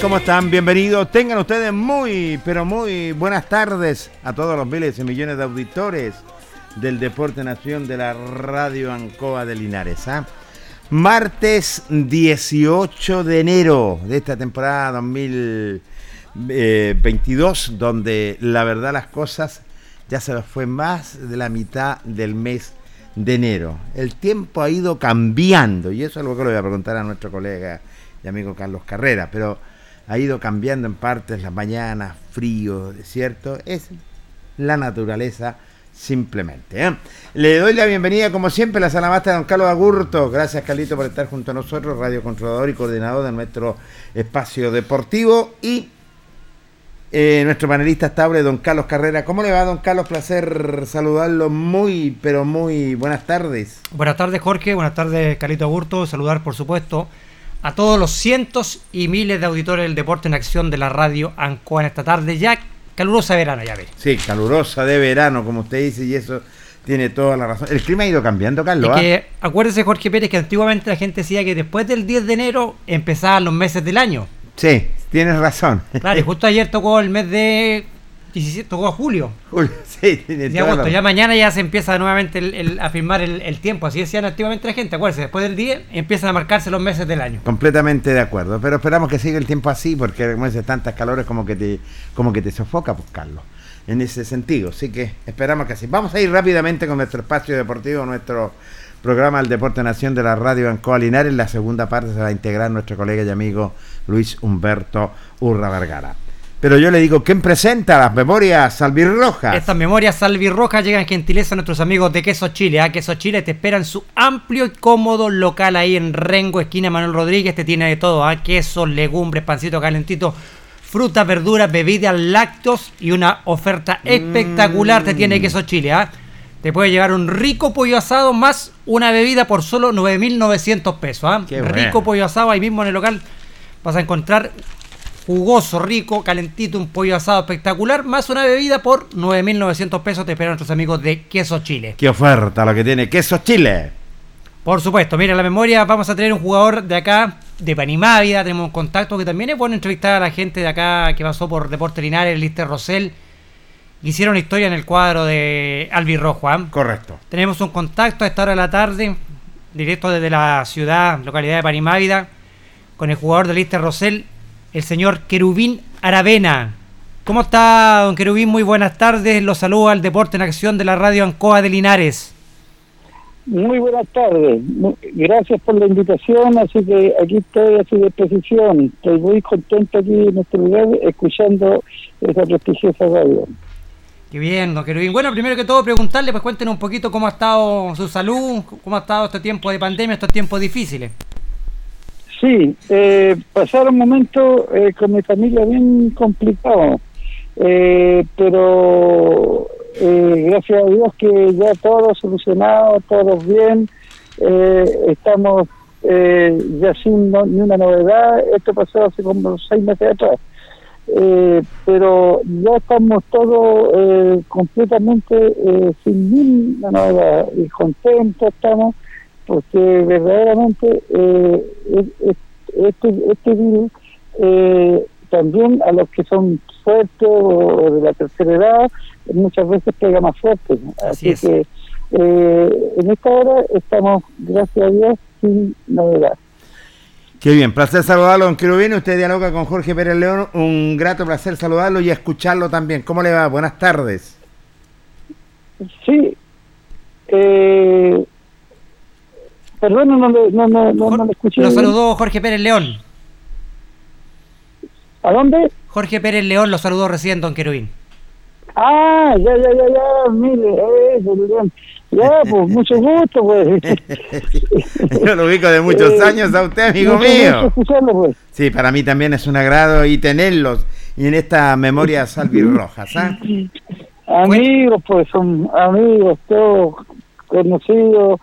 ¿Cómo están? Bienvenidos. Tengan ustedes muy, pero muy buenas tardes a todos los miles y millones de auditores del Deporte Nación de la Radio Ancoa de Linares. ¿ah? Martes 18 de enero de esta temporada 2022, donde la verdad las cosas ya se fue más de la mitad del mes de enero. El tiempo ha ido cambiando y eso es algo que le voy a preguntar a nuestro colega y amigo Carlos Carrera, pero ha ido cambiando en partes las mañanas, frío, desierto, es la naturaleza simplemente. ¿eh? Le doy la bienvenida, como siempre, a la sala de don Carlos Agurto. Gracias, Carlito, por estar junto a nosotros, radio controlador y coordinador de nuestro espacio deportivo. Y eh, nuestro panelista estable, don Carlos Carrera. ¿Cómo le va, don Carlos? Placer saludarlo. Muy, pero muy buenas tardes. Buenas tardes, Jorge. Buenas tardes, Carlito Agurto. Saludar, por supuesto, a todos los cientos y miles de auditores del deporte en acción de la radio Ancoa en esta tarde, ya calurosa de verano, ya ve. Sí, calurosa de verano, como usted dice, y eso tiene toda la razón. El clima ha ido cambiando, Carlos. Que, ¿ah? acuérdese, Jorge Pérez, que antiguamente la gente decía que después del 10 de enero empezaban los meses del año. Sí, tienes razón. Claro, y justo ayer tocó el mes de 17, tocó a julio. Julio, sí, tiene de agosto. Ya mañana ya se empieza nuevamente el, a firmar el, tiempo. Así decían activamente la gente. Acuérdense, después del día empiezan a marcarse los meses del año. Completamente de acuerdo. Pero esperamos que siga el tiempo así, porque como dices, tantas calores como que te, como que te sofoca, pues Carlos. En ese sentido. Así que esperamos que así. Vamos a ir rápidamente con nuestro espacio deportivo, nuestro programa El Deporte Nación de la Radio Ancoa Linares. En la segunda parte se va a integrar nuestro colega y amigo Luis Humberto Urra Vergara. Pero yo le digo, ¿quién presenta las memorias salvirrojas? Estas memorias salvirrojas llegan en gentileza a nuestros amigos de Queso Chile. ¿ah? Queso Chile te esperan su amplio y cómodo local ahí en Rengo, esquina Manuel Rodríguez. Te tiene de todo, ¿ah? quesos, legumbres, pancito calentito, frutas, verduras, bebidas, lácteos y una oferta espectacular te tiene Queso Chile. ¿ah? Te puede llevar un rico pollo asado más una bebida por solo 9.900 pesos. ¿ah? Rico pollo asado ahí mismo en el local vas a encontrar jugoso, rico, calentito, un pollo asado espectacular, más una bebida por 9.900 pesos. Te esperan nuestros amigos de Queso Chile. Qué oferta lo que tiene Queso Chile. Por supuesto, mira, la memoria vamos a tener un jugador de acá, de Panimávida, tenemos un contacto que también es bueno entrevistar a la gente de acá que pasó por Deporte Linares, Lister Rosell, hicieron historia en el cuadro de Albirrojo. ¿ah? Correcto. Tenemos un contacto a esta hora de la tarde, directo desde la ciudad, localidad de Panimávida, con el jugador de Lister Rosell, el señor Querubín Aravena. ¿Cómo está, don Querubín? Muy buenas tardes. Los saludo al Deporte en Acción de la radio Ancoa de Linares. Muy buenas tardes. Gracias por la invitación. Así que aquí estoy a su disposición. Estoy muy contento aquí en este lugar escuchando esa prestigiosa radio. Qué bien, don Querubín. Bueno, primero que todo, preguntarle, pues cuéntenos un poquito cómo ha estado su salud, cómo ha estado este tiempo de pandemia, estos tiempos difíciles. Sí, eh, pasaron momentos eh, con mi familia bien complicados, eh, pero eh, gracias a Dios que ya todo solucionado, todo bien, eh, estamos eh, ya sin ni una novedad, esto pasó hace como seis meses atrás, pero ya estamos todos completamente sin ninguna novedad y contentos estamos porque verdaderamente eh, este, este virus eh, también a los que son fuertes o, de la tercera edad muchas veces pega más fuerte. Así, Así que eh, en esta hora estamos, gracias a Dios, sin novedad. Qué bien, placer saludarlo, don Querubín. Usted dialoga con Jorge Pérez León. Un grato placer saludarlo y escucharlo también. ¿Cómo le va? Buenas tardes. Sí. Eh, perdón, no, no, no, no, no, no lo escuché. Lo saludó Jorge Pérez León. ¿A dónde? Jorge Pérez León lo saludó recién, don Querubín. Ah, ya, ya, ya, ya, mire, eso, bien. Ya, pues, mucho gusto, pues. Yo lo ubico de muchos Eh, años a usted, amigo mío. escucharlo, pues. Sí, para mí también es un agrado y tenerlos y en esta memoria salvirrojas. ¿ah? Amigos, pues, son amigos, todos conocidos.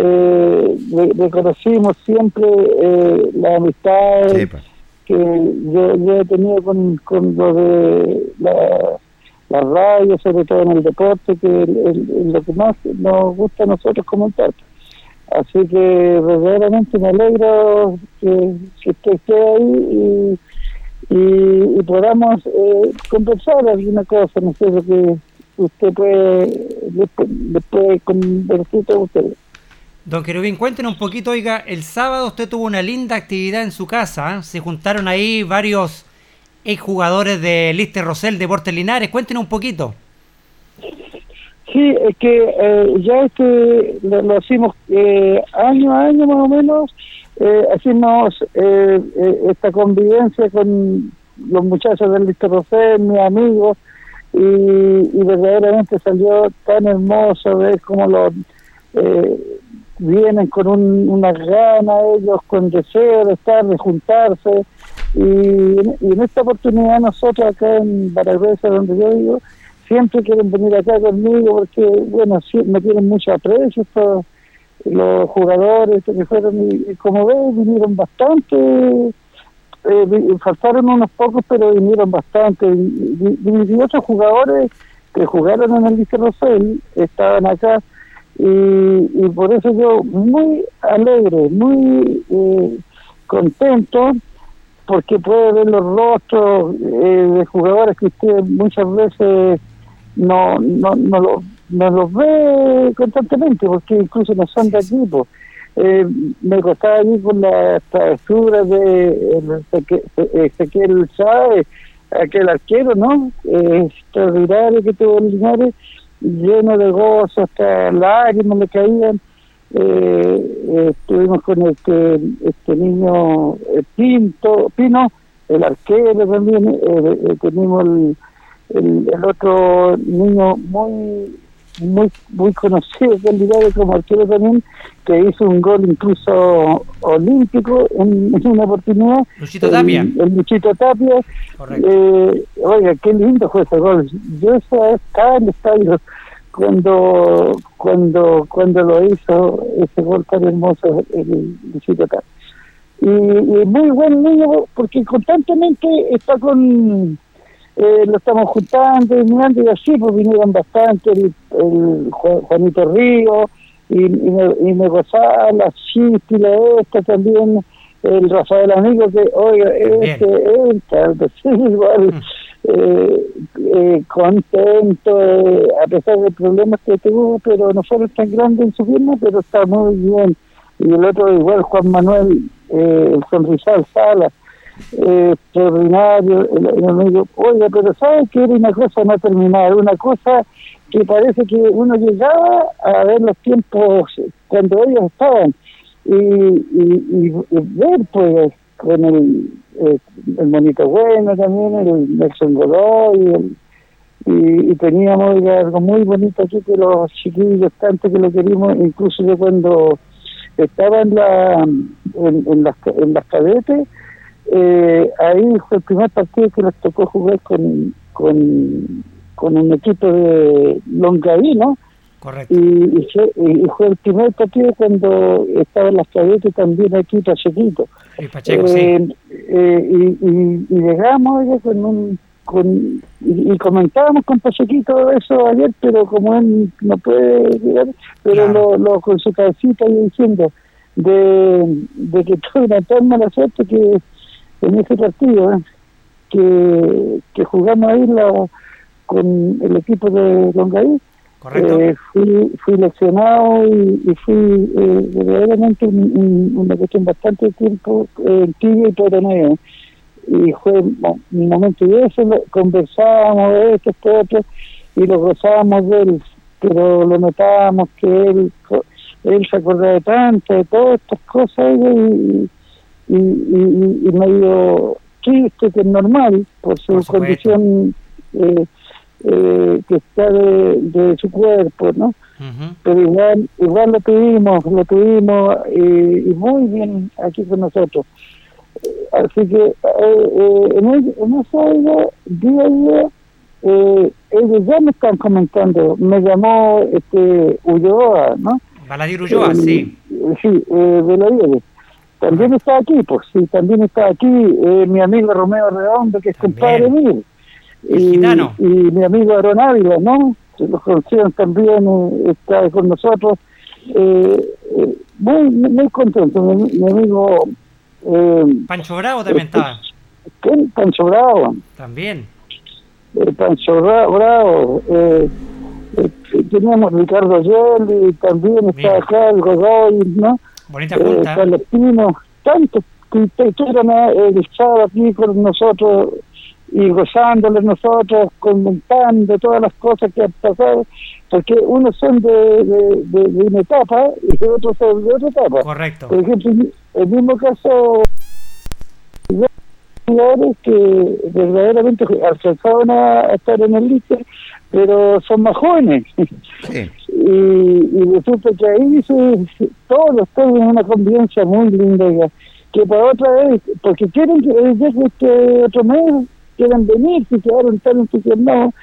Eh, reconocimos siempre eh, las amistades Sí, pues. que yo, yo he tenido con, con lo de la, la radio, sobre todo en el deporte, que es lo que más nos gusta a nosotros comentar. Así que verdaderamente me alegro que, que usted esté ahí y, y, y podamos eh, conversar alguna cosa, no sé, lo que usted puede, después, después conversar con ustedes. Don Querubín, cuéntenos un poquito, oiga, el sábado usted tuvo una linda actividad en su casa, ¿eh? se juntaron ahí varios exjugadores de Lister Rosell, Deportes Linares, cuéntenos un poquito. Sí, es que eh, ya este lo, lo hacemos eh, año a año más o menos, hacemos eh, eh, esta convivencia con los muchachos del Lister Rosell, mis amigos, y, y verdaderamente salió tan hermoso ver cómo los eh, vienen con un, una gana ellos, con deseo de estar, de juntarse, y, en esta oportunidad nosotros acá en Baragüesa, donde yo vivo, siempre quieren venir acá conmigo porque, bueno, sí, me tienen mucho aprecio los jugadores que fueron, y, como ves, vinieron bastante, eh, faltaron unos pocos, pero vinieron bastante. Y, y- y- y otros jugadores que jugaron en el Liceo Rosell estaban acá, y, y por eso yo muy alegre, muy eh, contento, porque puede ver los rostros eh, de jugadores que usted muchas veces no no no, lo- no los ve constantemente porque incluso no son de equipo eh, me costaba allí con la travesura de el Ezequiel- Chávez aquel arquero no eh, extraordinario que tuvo Linares lleno de gozo hasta lágrimas le caían. Eh, eh, estuvimos con este este niño eh, Pinto Pino el arquero también eh, tenemos el, el, el otro niño muy muy muy conocido Linares como arquero también que hizo un gol incluso olímpico en, en una oportunidad Luchito Tapia. el, el Luchito Tapia Correcto. eh, oiga, qué lindo fue ese gol. Yo estaba en el estadio cuando cuando cuando lo hizo ese gol tan hermoso el Luchito Tapia. y, muy buen niño porque constantemente está con eh, lo estamos juntando y mirando y así pues vinieron bastante el, Juanito Río y, y, me, y me gozaba la la esta también el Rafael Amigo que oiga este este igual mm. eh, eh, contento eh, a pesar de problemas que tuvo pero no fueron tan grandes en su firma pero está muy bien y el otro igual Juan Manuel eh, el Sonrisal Sala extraordinario el, amigo oiga pero sabes que era una cosa no terminada una cosa que parece que uno llegaba a ver los tiempos cuando ellos estaban y, y, ver pues con el, eh, el monito bueno también, el Nelson Godoy, y, y, teníamos algo muy bonito aquí que los chiquillos tanto que lo queríamos, incluso yo cuando estaba en, la, en, las, en las cadetes, eh, ahí fue el primer partido que nos tocó jugar con, con, con un equipo de Longaví, ¿no? Correcto. Y, fue, el primer partido cuando estaba en las cadetes también aquí Pachequito. Y Pacheco, sí. Eh, eh, y, llegamos con un con, y, comentábamos con Pachequito eso ayer, pero como él no puede llegar, pero lo, con su cabecita y diciendo de, de que tuve una tan mala suerte que en ese partido, ¿eh? que, que jugamos ahí la, con el equipo de Longaí, eh, fui, fui leccionado y, fui eh, verdaderamente una cuestión bastante tiempo eh, en tibio y torneo. Y fue un momento y eso, conversábamos de esto, esto, otro, y lo gozábamos de él, pero lo notábamos que él, él se acordaba de tanto, de todas estas cosas, y, y, y, medio triste, que es normal, por su condición. Eh, eh, que está de, su cuerpo, ¿no? Pero igual, igual lo tuvimos, lo tuvimos eh, y muy bien aquí con nosotros. Así que eh, en, el, en ese día a día, ellos ya me están comentando, me llamó este Ulloa, ¿no? Baladir Ulloa, sí. Sí, de la También está aquí, pues sí, también está aquí mi amigo Romeo Redondo, que es compadre mío y, mi amigo Aaron Ávila, ¿no? Que los conocieron también, eh, está con nosotros. Eh, eh, muy muy contento, mi, amigo. Eh, Pancho Bravo también estaba. ¿Quién? Pancho Bravo. También. Pancho Bravo. teníamos Ricardo Yelli, también está acá el Godoy, ¿no? Bonita junta. Carlos Pino, tantos que estuvieron el sábado aquí con nosotros y gozándole nosotros, comentando todas las cosas que han pasado, porque unos son de, de, una etapa y otros son de otra etapa. Correcto. Por ejemplo, el mismo caso jugadores que verdaderamente alcanzaron a estar en el líder, pero son más jóvenes. Y, y resulta que ahí se, todos tienen una convivencia muy linda que para otra vez, porque quieren que este otro mes quieren venir, si quedaron tan entusiasmados,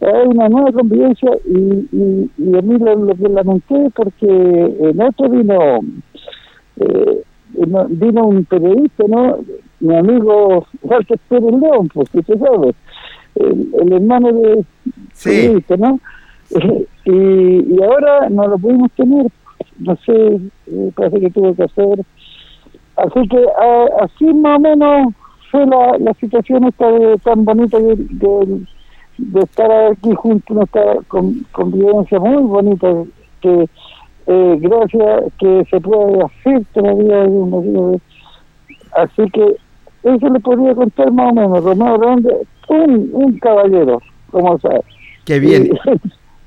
hay una nueva convivencia y, y, y a mí lo, que lamenté porque en otro vino eh, vino un periodista, ¿no? Mi amigo Walter Pérez León, pues que se sabe, el, hermano de periodista, ¿no? y, y ahora no lo pudimos tener, no sé, eh, parece que tuvo que hacer. Así que así más o menos fue la, la situación esta tan bonita de, de, estar aquí juntos, nuestra con, convivencia muy bonita, que eh, gracias que se puede hacer todavía un Así que eso le podría contar más o menos, Romeo Ronde, un, un caballero, como sabes. Qué bien.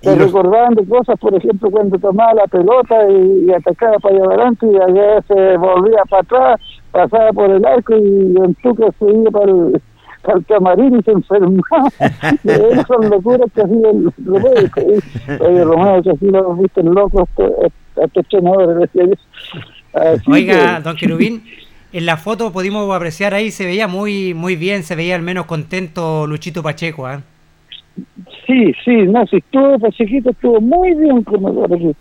Se recordaban de cosas, por ejemplo, cuando tomaba la pelota y, atacaba para allá adelante y allá se volvía para atrás, pasaba por el arco y en Tuca se iba para el, para el camarín y se enfermaba. Esas son locuras que hacía el Romeo. Oye, Romeo, que así lo viste loco a estos entrenadores. Oiga, don Querubín, en la foto pudimos apreciar ahí, se veía muy muy bien, se veía al menos contento Luchito Pacheco, ¿eh? Sí, sí, no, si estuvo Pachequito, estuvo muy bien con nosotros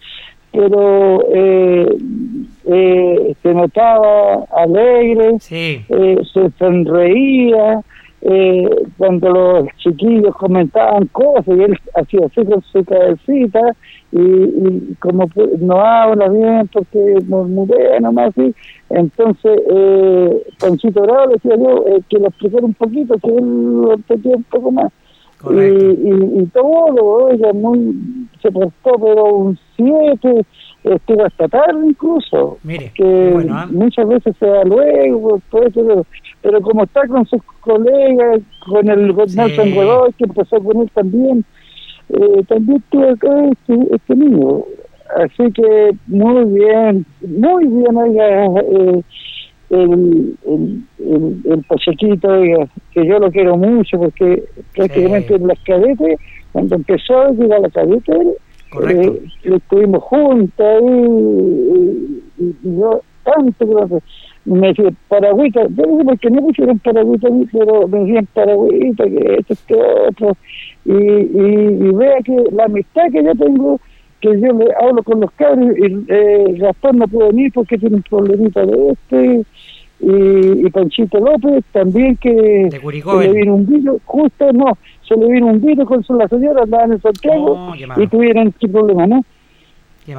Pero eh, eh, se notaba alegre, Sí. eh, se sonreía, eh, cuando los chiquillos comentaban cosas y él hacía así con su cabecita y, y como no habla bien porque murmurea nomás así, entonces eh, Panchito Bravo le decía yo eh, que lo explicara un poquito, que él lo entendía un poco más. Y, Correcto. y, y todo, ella muy, se prestó, pero un 7, estuvo hasta tarde incluso Mire, que bueno, ¿ah? muchas veces se da luego, puede ser, pero, pero como está con sus colegas, con el con Sí. Nelson Godoy, que empezó con él también, eh, también tuvo acá este, este niño. Así que muy bien, muy bien, oiga, eh, el, el, el, el Pachequito, oiga, que yo lo quiero mucho porque prácticamente en las cadetes, cuando empezó a llegar a la Correcto. eh, estuvimos juntos ahí y, y- y yo tanto que lo- me decía paragüita, yo no sé por qué no pusieron paragüita pero me decían paragüita, que esto, que otro, y, y, y vea que la amistad que yo tengo, que yo le hablo con los cabros, y eh, Gastón no puede venir porque tiene un problemita de este, y, y Panchito López también que se le vino un virus, justo no, se le vino un virus con su- la señora, andaban en Santiago Oh, y tuvieron este problema, ¿no?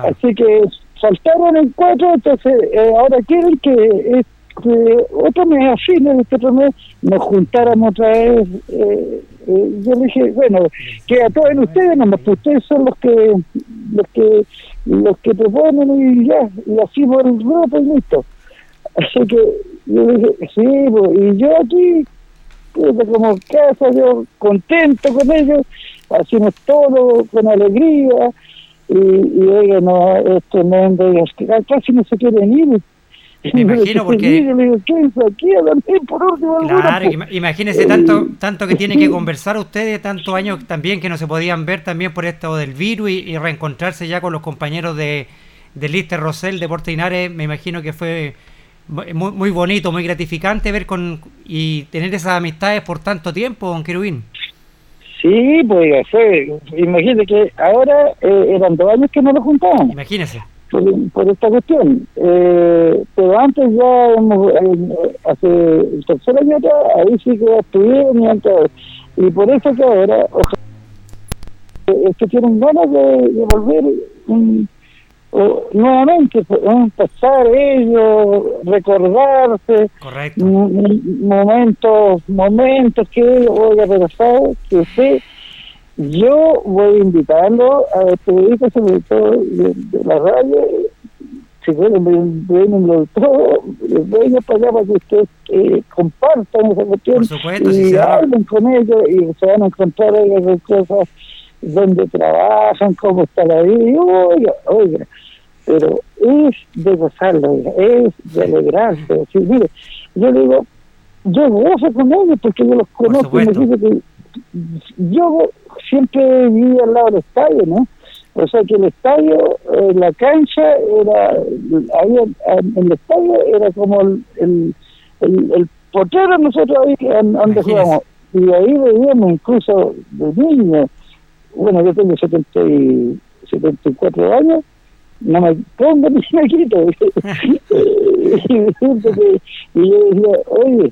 Así que saltaron en cuatro, entonces eh, ahora quieren que, eh, otro mes a fines de este otro mes nos juntáramos otra vez. eh, eh, yo le dije, bueno, que a todos ustedes, nomás que ustedes son los que los que los que proponen y ya, y así por el grupo y listo. Así que yo dije, sí, pues, y yo aquí, como casa, yo contento con ellos, hacemos todo con alegría, y, y oiga, no, es tremendo, oiga, es que casi no se quieren ir. Me imagino, porque- Yo le digo, quédense aquí a dormir por último. alguna, Claro, ima- imagínese tanto, tanto que tiene que conversar ustedes, tantos años también que no se podían ver también por esto del virus y, y reencontrarse ya con los compañeros de, de Lister Rosell, de Portinares, me imagino que fue muy, muy bonito, muy gratificante ver con y tener esas amistades por tanto tiempo, don Querubín. Sí, pues fue, imagínate que ahora eh, eran dos años que no nos juntábamos. Imagínese. Por, por esta cuestión. Eh, pero antes ya, hemos, eh, hace el tercer año atrás, ahí sí que estuvieron y todo. Y por eso que ahora, ojalá, es que tienen ganas de, de volver mm, o- nuevamente, pues, eh, pasar ellos, recordarse, Correcto. m- m- momentos, momentos que, oiga, pero que usted yo voy a invitarlo a los periodistas, sobre todo de, de la radio, si quieren, ven- vengan todos, vengan para acá para que ustedes eh, compartan esa cuestión Por supuesto, y señor. hablen con ellos y se van a encontrar con cosas donde trabajan, cómo está la vida, oiga, oiga, pero es de gozarlo, es de alegrarse. Así, mire, yo digo, yo gozo con ellos porque yo los conozco y me dice que yo siempre viví al lado del estadio, ¿no? O sea que el estadio, eh, la cancha era, ahí en, en el estadio era como el, el, el, el portero nosotros ahí en- donde jugamos. Y ahí veíamos incluso de niños, bueno, yo tengo 70 y 74 años, no me pongo ni me quito. y yo decía, oye,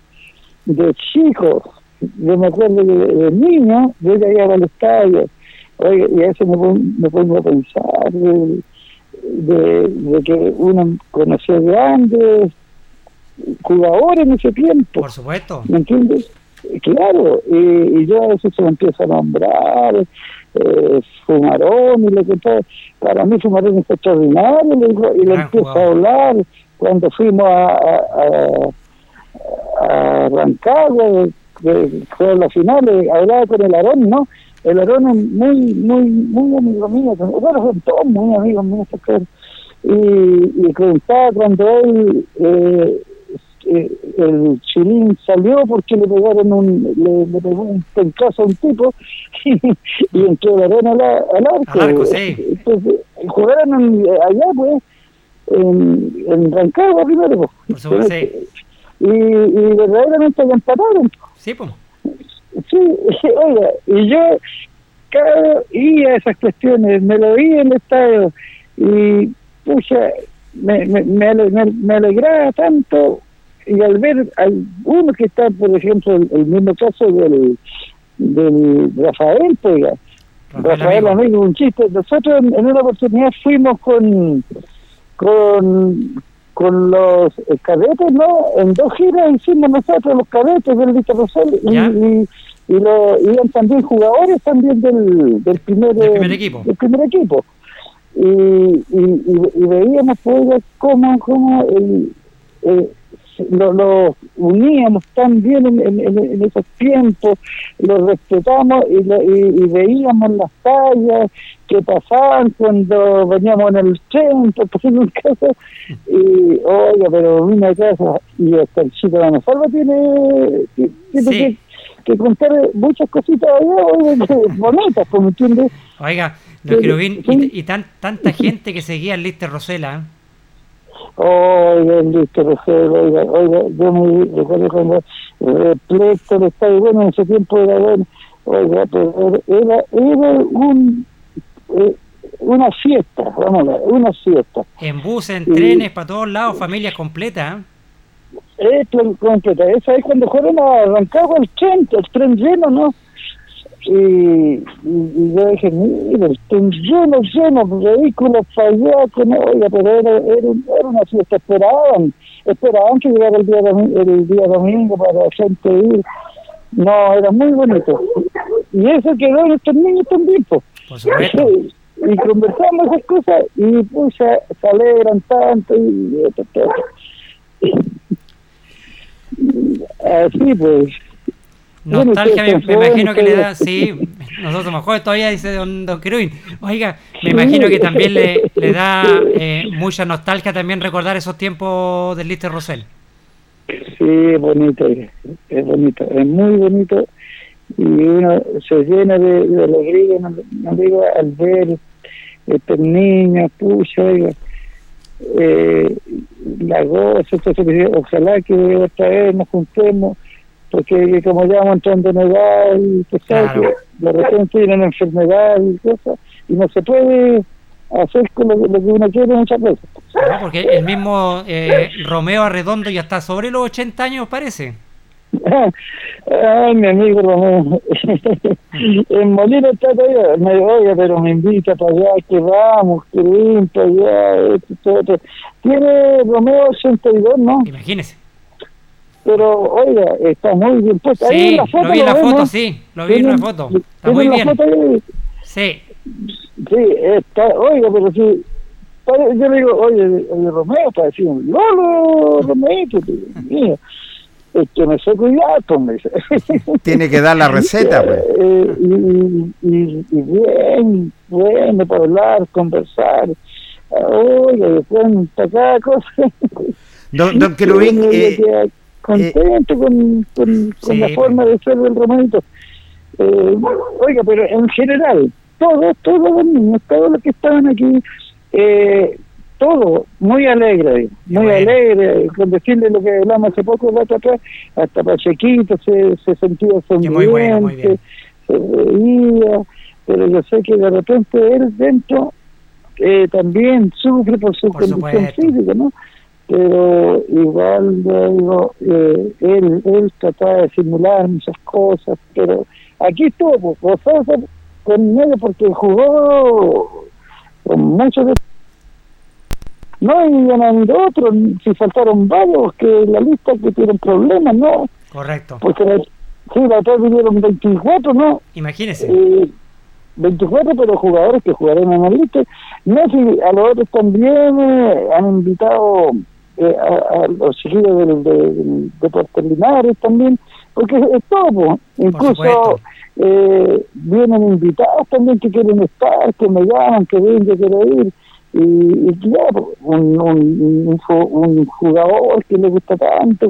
de chico, yo me acuerdo que de, de niño, yo ya iba al estadio, oye, y a veces me, pon- me pongo a pensar de, de, de que uno conoció grandes jugadores en ese tiempo, Por supuesto. ¿me entiendes? Claro, y, y yo a veces se me empieza a nombrar, eh, Fumarón y lo que todo. Para mí Fumarón es extraordinario le digo, y le empiezo a hablar cuando fuimos a, a, a, a Rancagua, que fue la final, eh, hablaba con el Arón, ¿no? El Arón es muy, muy, muy amigo mío, bueno, son todos muy amigos míos, y, y contaba cuando él eh, eh, el chilín salió porque le pegaron un le, le pegó un pencazo a un tipo y, y entró la arena al, al arco. Al arco, sí. Entonces, jugaron allá pues en, en Rancagua primero pues. Por supuesto, sí. Y, y verdaderamente le empataron Sí, pues. Sí, oiga, y yo cada iba a esas cuestiones, me lo vi en el estadio y pucha, me, me, me, alegraba tanto y al ver a uno que está, por ejemplo, el, mismo caso del, del Rafael, pues, Rafael, amigo, un chiste. Nosotros en, una oportunidad fuimos con con con los cadetes, ¿no? En dos giras hicimos nosotros los cadetes del Víctor Rosell y, y, y, lo, iban también jugadores también del, del, primer, equipo. Del primer equipo. Y, y, veíamos pues cómo, cómo el, eh, lo, uníamos tan bien en, esos tiempos, lo respetamos y, y, veíamos las tallas que pasaban cuando veníamos en el tren, por un caso, y oiga, pero una casa, y hasta el chico de la salva tiene, tiene que, contar muchas cositas allá, bonitas, como entiendes. Oiga, y, y tan, tanta gente que seguía el Lister Rosela, ¿eh? Oiga, listo, oiga, oiga, yo me recuerdo cuando repleto el estadio, bueno, en ese tiempo era bueno, oiga, pero era, era un, eh, una fiesta, vamos a ver, una fiesta. En bus, en trenes, para todos lados, familias completas. ¿eh? Es completa, esa es cuando fueron a Rancagua el tren, el tren lleno, ¿no? Y, y, yo dije, mira, están lleno, lleno vehículos para allá, que no, oiga, pero era, era, era, una fiesta, esperaban, esperaban que llegara el día, el día domingo para la gente ir. No, era muy bonito. Y eso quedó en estos niños también, pues. Y conversamos esas cosas y pues se, alegran tanto y, y, y así pues Nostalgia, me, me, imagino que le da, sí, nosotros mejor todavía, dice don, don Oiga, me imagino que también le, le da eh, mucha nostalgia también recordar esos tiempos del Lister Rosell. Sí, es bonito, es bonito, es muy bonito. Y uno se llena de, de alegría, no, digo, al ver estos niños, pucha, oiga, eh, la goza, ojalá que otra vez nos juntemos porque como ya vamos entrando en edad y que de repente tienen enfermedad y cosas, y no se puede hacer con lo, que uno quiere muchas veces. No, porque el mismo eh, Romeo Arredondo ya está sobre los 80 años, parece. Ay, mi amigo Romeo. en Molino está todavía. Me oye, pero me invita para allá, que vamos, que ven para allá. Esto, esto. Tiene Romeo 82, ¿no? Imagínese pero oiga, está muy bien puesto. Sí, ahí la foto, lo vi en la foto, sí, lo vi en la foto. Está muy bien. Sí. Sí, está, oiga, pero sí, yo le digo, oye, oye Romeo, para decir un Lolo, Romeo, mío. Es que me sé cuidar, pues me dice. Tiene que dar la receta, pues. Eh, y, y, y, bien, bueno, para hablar, conversar. Oiga, después cada cosa. Don, don Querubín, eh, contento con, con, la forma de ser del romanito. Eh, oiga, pero en general, todos, todos los niños, todos los que estaban aquí, eh, todo muy alegre, muy alegre, con decirle lo que hablamos hace poco, rato atrás, hasta Pachequito se, se sentía sonriente, se veía, pero yo sé que de repente él dentro eh, también sufre por su condición física, ¿no? Pero igual digo, eh, él, él trataba de simular muchas cosas, pero aquí estuvo, pues, con medio porque jugó con muchos de no y ganando otros, si faltaron varios que la lista que tienen problemas, ¿no? Correcto. Porque sí, la otra vinieron 24, ¿no? Imagínese. Eh, 24, pero jugadores que jugaron en la lista. No, si a los otros también eh, han invitado eh, a, los chiquillos del, de, de Linares también, porque es todo, incluso eh, vienen invitados también que quieren estar, que me llaman, que ven, que quiero ir. Y, y claro, un, un, un, jugador que le gusta tanto,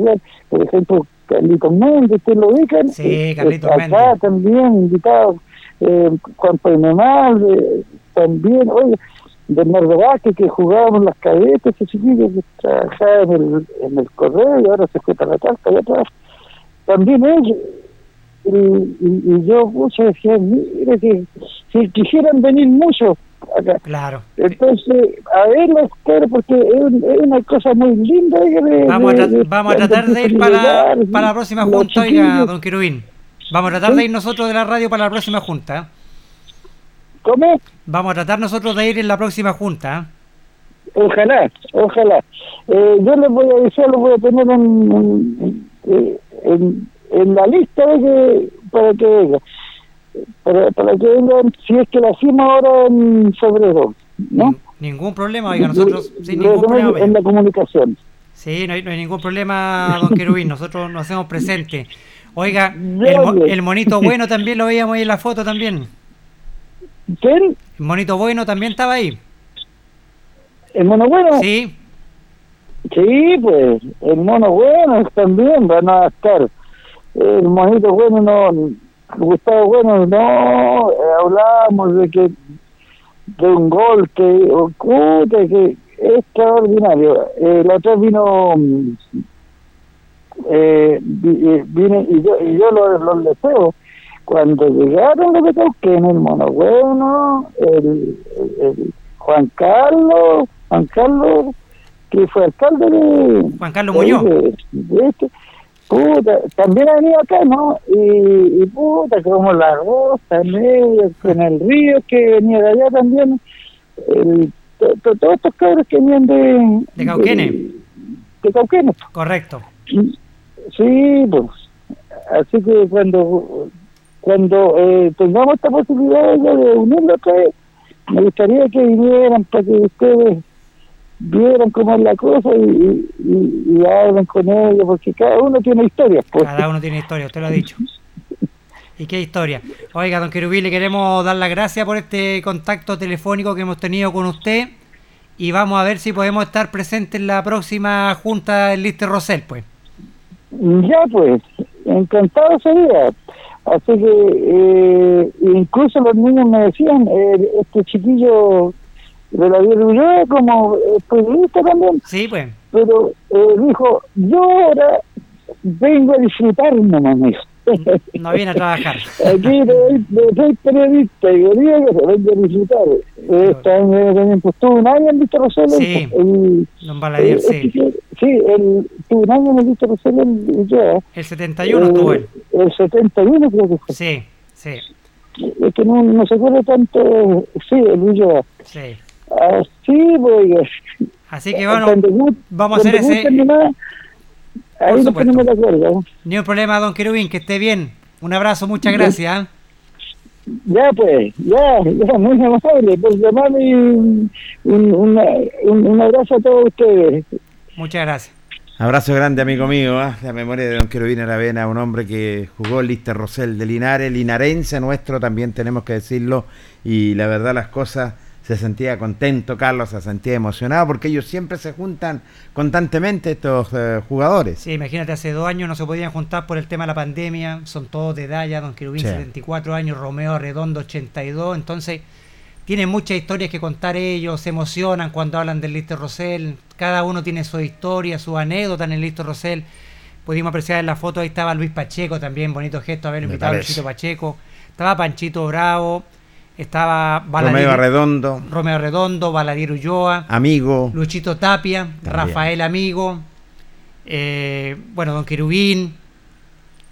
por ejemplo, Carlitos Méndez, ¿ustedes lo ubican? Sí, Carlitos Méndez. también invitados, eh, Juan Painemal, eh, también, oye, Bernardo Vázquez, que jugábamos las cadetes, ese chiquillo que trabajaba en el, en el correo y ahora se fue para la carta y atrás. También ellos. Y, y, yo mucho decía, mire que si quisieran venir muchos, acá. Claro. Entonces, a verlos, claro, porque es, es una cosa muy linda. de- Vamos a, de- vamos a tratar de ir para, para la próxima junta, oiga, don Querubín. Vamos a tratar de ir nosotros de la radio para la próxima junta. ¿Cómo? Vamos a tratar nosotros de ir en la próxima junta. ¿eh? Ojalá, ojalá. Eh, yo les voy a avisar, los voy a tener en, en, eh, en- en la lista de que, para que vengan. Para, para que vengan, si es que la hacemos ahora en febrero, ¿no? Nin- Ningún problema, oiga, nosotros sin ningún problema. En la comunicación. Sí, no hay, no hay ningún problema, don Querubín, nosotros nos hacemos presentes. Oiga, el, el monito bueno también lo veíamos ahí en la foto también. ¿Quién? El monito bueno también estaba ahí. ¿El mono bueno? Sí, Sí, pues, el mono bueno también van a estar. El monito bueno no, Gustavo bueno no, eh, hablábamos de que de un gol que ocurre, que extraordinario. Eh, la otra vino, mm, eh, eh, vine y yo, y yo los los deseo. Cuando llegaron los de en el mono bueno, el, el- el Juan Carlos, Juan Carlos, que fue alcalde de Juan Carlos Muñoz. de, de este, puta, también ha venido acá, ¿no? Y, y puta, como la rosa, en medio, con el río que venía de allá también, el, to- to- todos estos cabros que venían de... De Cauquenes. De, de Cauquenes. correcto. Sí, pues. Así que cuando cuando eh, tengamos esta posibilidad ya de unirlo otra vez, me gustaría que vinieran para que ustedes vieran cómo es la cosa y, y, hablen con ellos, porque cada uno tiene historias. Pues. Cada uno tiene historia, usted lo ha dicho. ¿Y qué historia? Oiga, don Querubín, le queremos dar las gracias por este contacto telefónico que hemos tenido con usted y vamos a ver si podemos estar presentes en la próxima junta del Lister Rosell, pues. Ya pues, encantado sería. Así que eh, incluso los niños me decían, eh, este chiquillo de la Ulloa como eh, periodista también, Sí, pues. pero eh, dijo, yo ahora vengo a disfrutar nomás, mijo. No viene a trabajar. Aquí soy, periodista y quería que se venga a disfrutar. Eh, también pues, tuve un año en Víctor Rosell. Sí. el- Don Baladier, eh, sí. sí, el, tuve un año en Víctor Rosell el, ya, El 71 estuvo él. eh, El 71 creo que fue. Sí, sí, Es que no, no se acuerda tanto, sí, el Ulloa. sí. Así, pues, Así que bueno, cuando vamos a hacer cuando ese- gusten nomás, Por ahí nos supuesto. ponemos de acuerdo. ni un problema, don Querubín, que esté bien. Un abrazo, muchas gracias. ¿eh? Ya pues, ya, ya, muy amable por llamarme y un, un, un, un abrazo a todos ustedes. Muchas gracias. Abrazo grande, amigo mío. ¿ah? La memoria de don Querubín Aravena, un hombre que jugó el Lister Rosell de Linares, linarense nuestro, también tenemos que decirlo. Y la verdad, las cosas se sentía contento, Carlos se sentía emocionado, porque ellos siempre se juntan constantemente, estos eh, jugadores. Sí, imagínate, hace dos años no se podían juntar por el tema de la pandemia, son todos de edad ya, Don Querubín Sí. 74 años, Romeo Redondo 82, entonces tienen muchas historias que contar ellos, se emocionan cuando hablan del Listo Rosell, cada uno tiene su historia, su anécdota en el Listo Rosell. Pudimos apreciar en la foto, ahí estaba Luis Pacheco también, bonito gesto haber invitado a. Luisito Pacheco, estaba Panchito Bravo, estaba Romeo Arredondo, Romeo Redondo, Baladier Ulloa, amigo. Luchito Tapia, Rafael Amigo, eh, bueno, Don Querubín,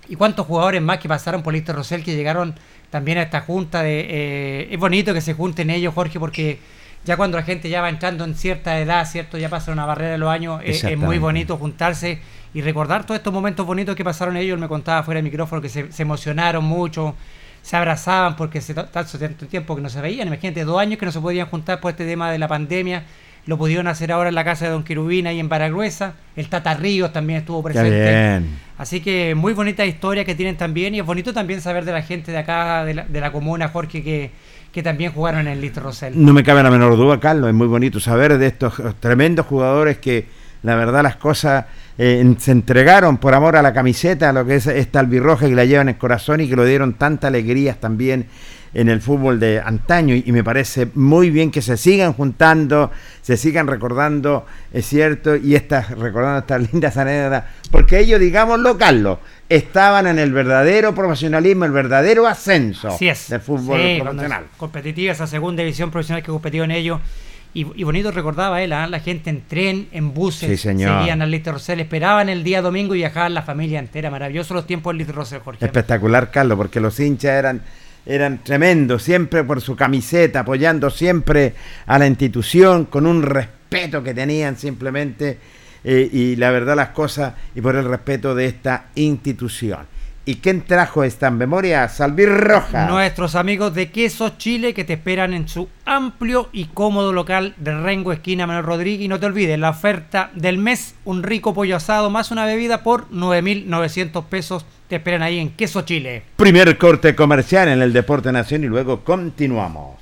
y cuántos jugadores más que pasaron por Lister Rosell que llegaron también a esta junta. de eh, Es bonito que se junten ellos, Jorge, porque ya cuando la gente ya va entrando en cierta edad, ¿cierto? Ya pasa una barrera de los años, eh, es muy bonito juntarse y recordar todos estos momentos bonitos que pasaron ellos. Él me contaba fuera del micrófono que se, se emocionaron mucho, se abrazaban porque se tanto tanto tiempo que no se veían. Imagínate, dos años que no se podían juntar por este tema de la pandemia. Lo pudieron hacer ahora en la casa de Don Querubín ahí en Baragruesa. El Tata Ríos también estuvo presente. Así que muy bonita historia que tienen también y es bonito también saber de la gente de acá, de la, de la comuna, Jorge, que, que también jugaron en el Lister Rosell. No me cabe la menor duda, Carlos, es muy bonito saber de estos tremendos jugadores que la verdad las cosas eh, se entregaron por amor a la camiseta, a lo que es esta albirroja que la llevan en el corazón y que lo dieron tanta alegrías también en el fútbol de antaño y, y me parece muy bien que se sigan juntando, se sigan recordando, es cierto, y estas recordando estas lindas anécdotas, porque ellos, digámoslo, Carlos, estaban en el verdadero profesionalismo, el verdadero ascenso Así es. del fútbol Sí, profesional. es Competitiva esa segunda división profesional que competió en ello. Y, y bonito recordaba él, ¿ah? la gente en tren, en buses, Sí, seguían al Little Rosell, esperaban el día domingo y viajaban la familia entera. Maravilloso los tiempos del Little Rosell, Jorge. Espectacular, Carlos, porque los hinchas eran, eran tremendos, siempre por su camiseta, apoyando siempre a la institución, con un respeto que tenían simplemente, eh, y la verdad las cosas, y por el respeto de esta institución. ¿Y quién trajo esta memoria? Salvir Roja. Nuestros amigos de Queso Chile que te esperan en su amplio y cómodo local de Rengo, esquina Manuel Rodríguez. Y no te olvides, la oferta del mes, un rico pollo asado más una bebida por 9.900 pesos. Te esperan ahí en Queso Chile. Primer corte comercial en el Deporte Nación y luego continuamos.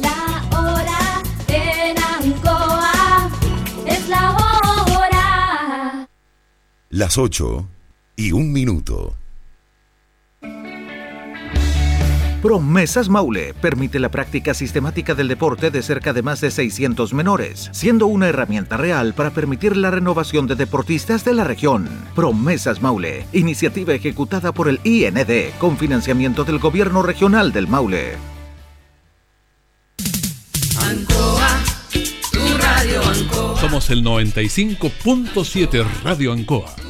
La hora en Ancoa es la hora. Las 8 y un minuto. Promesas Maule permite la práctica sistemática del deporte de cerca de más de 600 menores, siendo una herramienta real para permitir la renovación de deportistas de la región. Promesas Maule, iniciativa ejecutada por el IND con financiamiento del Gobierno Regional del Maule. Somos el 95.7 Radio Ancoa.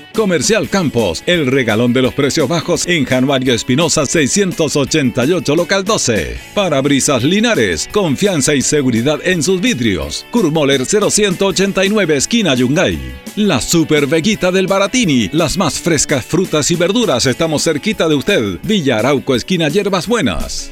Comercial Campos, el regalón de los precios bajos en Januario Espinosa 688, local 12. Parabrisas Linares, confianza y seguridad en sus vidrios. Kurmoller 0189, esquina Yungay. La Super Veguita del Baratini, las más frescas frutas y verduras, estamos cerquita de usted. Villa Arauco, esquina Hierbas Buenas.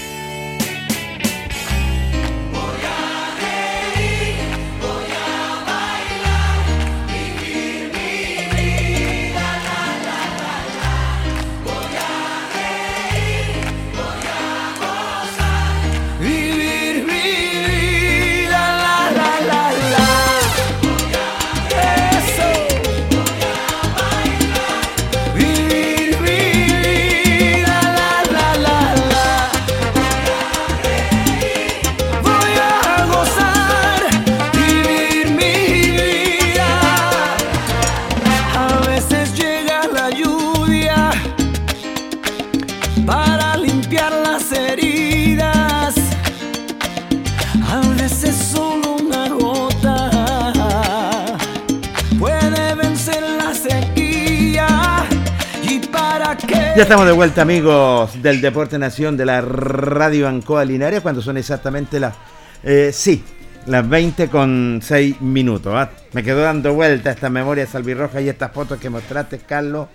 Ya estamos de vuelta, amigos del Deporte Nación de la Radio Ancoa Linares, cuando son exactamente las. eh, sí, las 20 con 6 minutos. ¿ah? Me quedó dando vuelta esta memoria salvirroja y estas fotos que mostraste, Carlos.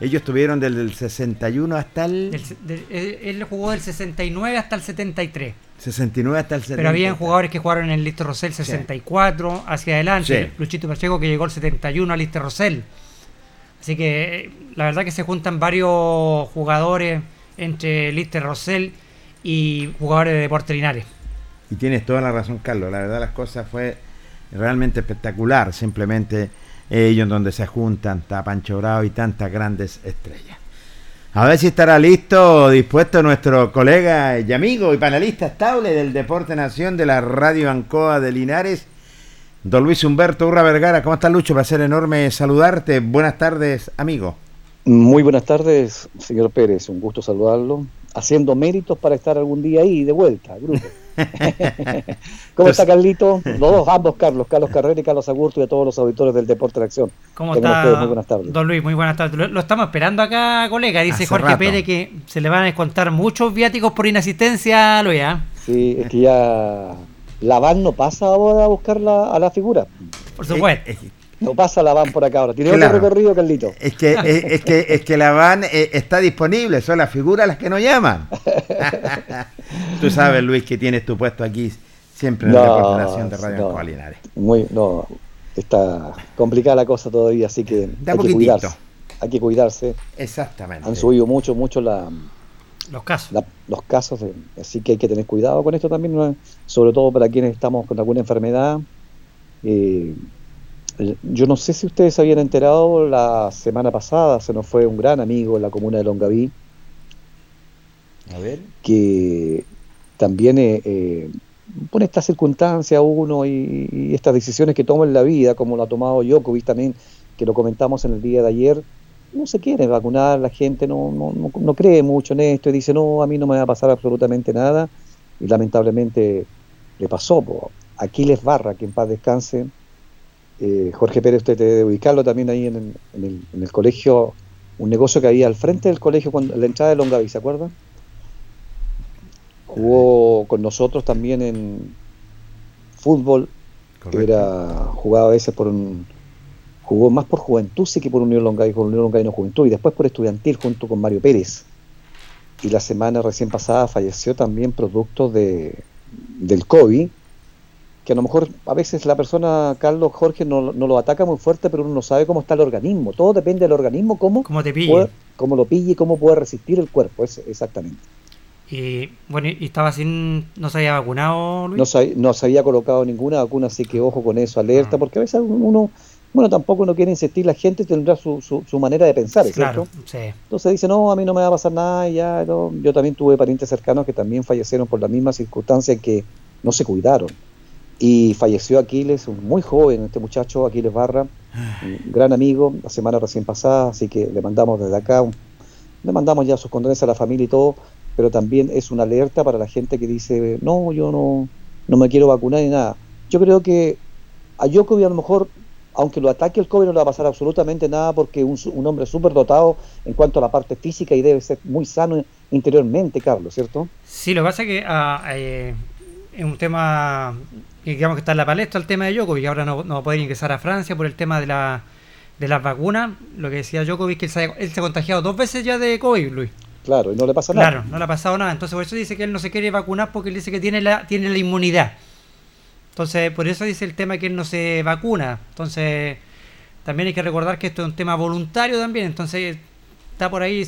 Ellos estuvieron desde el 61 hasta el. Del- él, jugó del 69 hasta el 73. 69 hasta el 70. Pero habían jugadores que jugaron en el Lister Rosell 64 hacia adelante. Sí. Luchito Pacheco que llegó el 71 al Lister Rosell. Así que eh, la verdad que se juntan varios jugadores entre Lister Rosell y jugadores de Deportes Linares. Y tienes toda la razón, Carlos. La verdad, las cosas fue realmente espectacular. Simplemente ellos donde se juntan, está Pancho Bravo y tantas grandes estrellas. A ver si estará listo, dispuesto nuestro colega y amigo y panelista estable del Deporte Nación de la Radio Ancoa de Linares, don Luis Humberto Urra Vergara. ¿Cómo estás, Lucho? Placer enorme saludarte. Buenas tardes, amigo. Muy buenas tardes, señor Pérez. Un gusto saludarlo. Haciendo méritos para estar algún día ahí de vuelta, al grupo. ¿Cómo está Carlito? Los dos, ambos Carlos, Carlos Carrera y Carlos Agurto y a todos los auditores del Deporte de Acción. ¿Cómo Tengan está? muy buenas tardes. Don Luis, muy buenas tardes. Lo, lo estamos esperando acá, colega. Dice Hace Jorge rato. Pérez que se le van a descontar muchos viáticos por inasistencia, Luis. Sí, es que ya la van no pasa ahora a buscar la- a la figura. Por supuesto. No pasa la van por acá ahora. Tiene Claro. otro recorrido, Carlito. Es que, es, es que, es que la van eh, está disponible, son las figuras las que no llaman. Tú sabes, Luis, que tienes tu puesto aquí siempre en No, Deporte Nación de Radio no. Linares. Muy, no, está complicada la cosa todavía, así que hay que cuidarse. Hay que cuidarse. Exactamente. Han subido mucho, mucho la, Los casos. la- los casos, de- así que hay que tener cuidado con esto también, ¿no? sobre todo para quienes estamos con alguna enfermedad. Eh, yo no sé si ustedes se habían enterado, la semana pasada se nos fue un gran amigo en la comuna de Longaví, A ver. que también eh, eh, pone estas circunstancias uno y, y estas decisiones que toma en la vida, como lo ha tomado Djokovic también, que lo comentamos en el día de ayer, no se quiere vacunar, la gente no, no, no, no cree mucho en esto y dice, no, a mí no me va a pasar absolutamente nada, y lamentablemente le pasó. po. Aquiles Barra, que en paz descanse, eh, Jorge Pérez, usted debe ubicarlo también ahí en, el- en el, en el colegio, un negocio que había al frente del colegio, cuando, la entrada de Longaví, ¿se acuerdan? Jugó con nosotros también en fútbol, era jugaba a veces por un jugó más por juventud sí que por Unión Longaví, por Unión Longaví no Juventud y después por estudiantil junto con Mario Pérez. Y la semana recién pasada falleció también producto de del COVID, que a lo mejor a veces la persona, Carlos Jorge, no, no lo ataca muy fuerte, pero uno no sabe cómo está el organismo. Todo depende del organismo, cómo, Cómo te pille. puede- cómo lo pille y cómo puede resistir el cuerpo, es, exactamente. Y bueno, y estaba sin. No se había vacunado, Luis. No se, no se había colocado ninguna vacuna, así que ojo con eso, alerta, porque a veces uno, bueno, tampoco no quiere insistir, la gente tendrá su, su, su manera de pensar, ¿es claro, ¿cierto? sí. Entonces dice, no, a mí no me va a pasar nada, y ya, no. yo también tuve parientes cercanos que también fallecieron por la misma circunstancia que no se cuidaron. Y falleció Aquiles, un muy joven, este muchacho, Aquiles Barra, un gran amigo, la semana recién pasada, así que le mandamos desde acá, un- le mandamos ya sus condolencias a la familia y todo, pero también es una alerta para la gente que dice, no, yo no, no me quiero vacunar ni nada. Yo creo que a Djokovic a lo mejor aunque lo ataque el COVID no le va a pasar absolutamente nada porque un, un hombre súper dotado en cuanto a la parte física y debe ser muy sano interiormente, Carlos, ¿cierto? Sí, lo que pasa es que eh, es un tema que digamos que está en la palestra el tema de Djokovic, ahora no, no va a poder ingresar a Francia por el tema de la de las vacunas, lo que decía Djokovic que él se, él se ha contagiado dos veces ya de COVID, Luis. Claro, y no le pasa nada. Claro, no le ha pasado nada. Entonces, por eso dice que él no se quiere vacunar porque él dice que tiene la, tiene la inmunidad. Entonces, por eso dice el tema que él no se vacuna. Entonces, también hay que recordar que esto es un tema voluntario también. Entonces, está por ahí,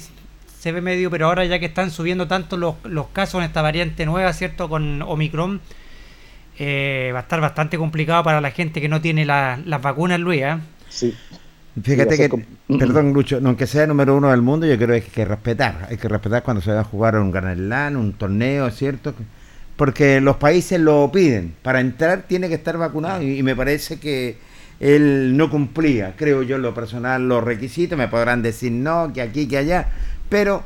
se ve medio, pero ahora ya que están subiendo tanto los, los casos en esta variante nueva, ¿cierto? Con Omicron, eh, va a estar bastante complicado para la gente que no tiene la- las vacunas, Luis. ¿eh? Sí. Fíjate que, perdón Lucho, aunque sea número uno del mundo, yo creo que hay que respetar. Hay que respetar cuando se va a jugar un Grand Slam, un torneo, ¿cierto? Porque los países lo piden. Para entrar tiene que estar vacunado y, y me parece que él no cumplía, creo yo, en lo personal, los requisitos. Me podrán decir no, que aquí, que allá. Pero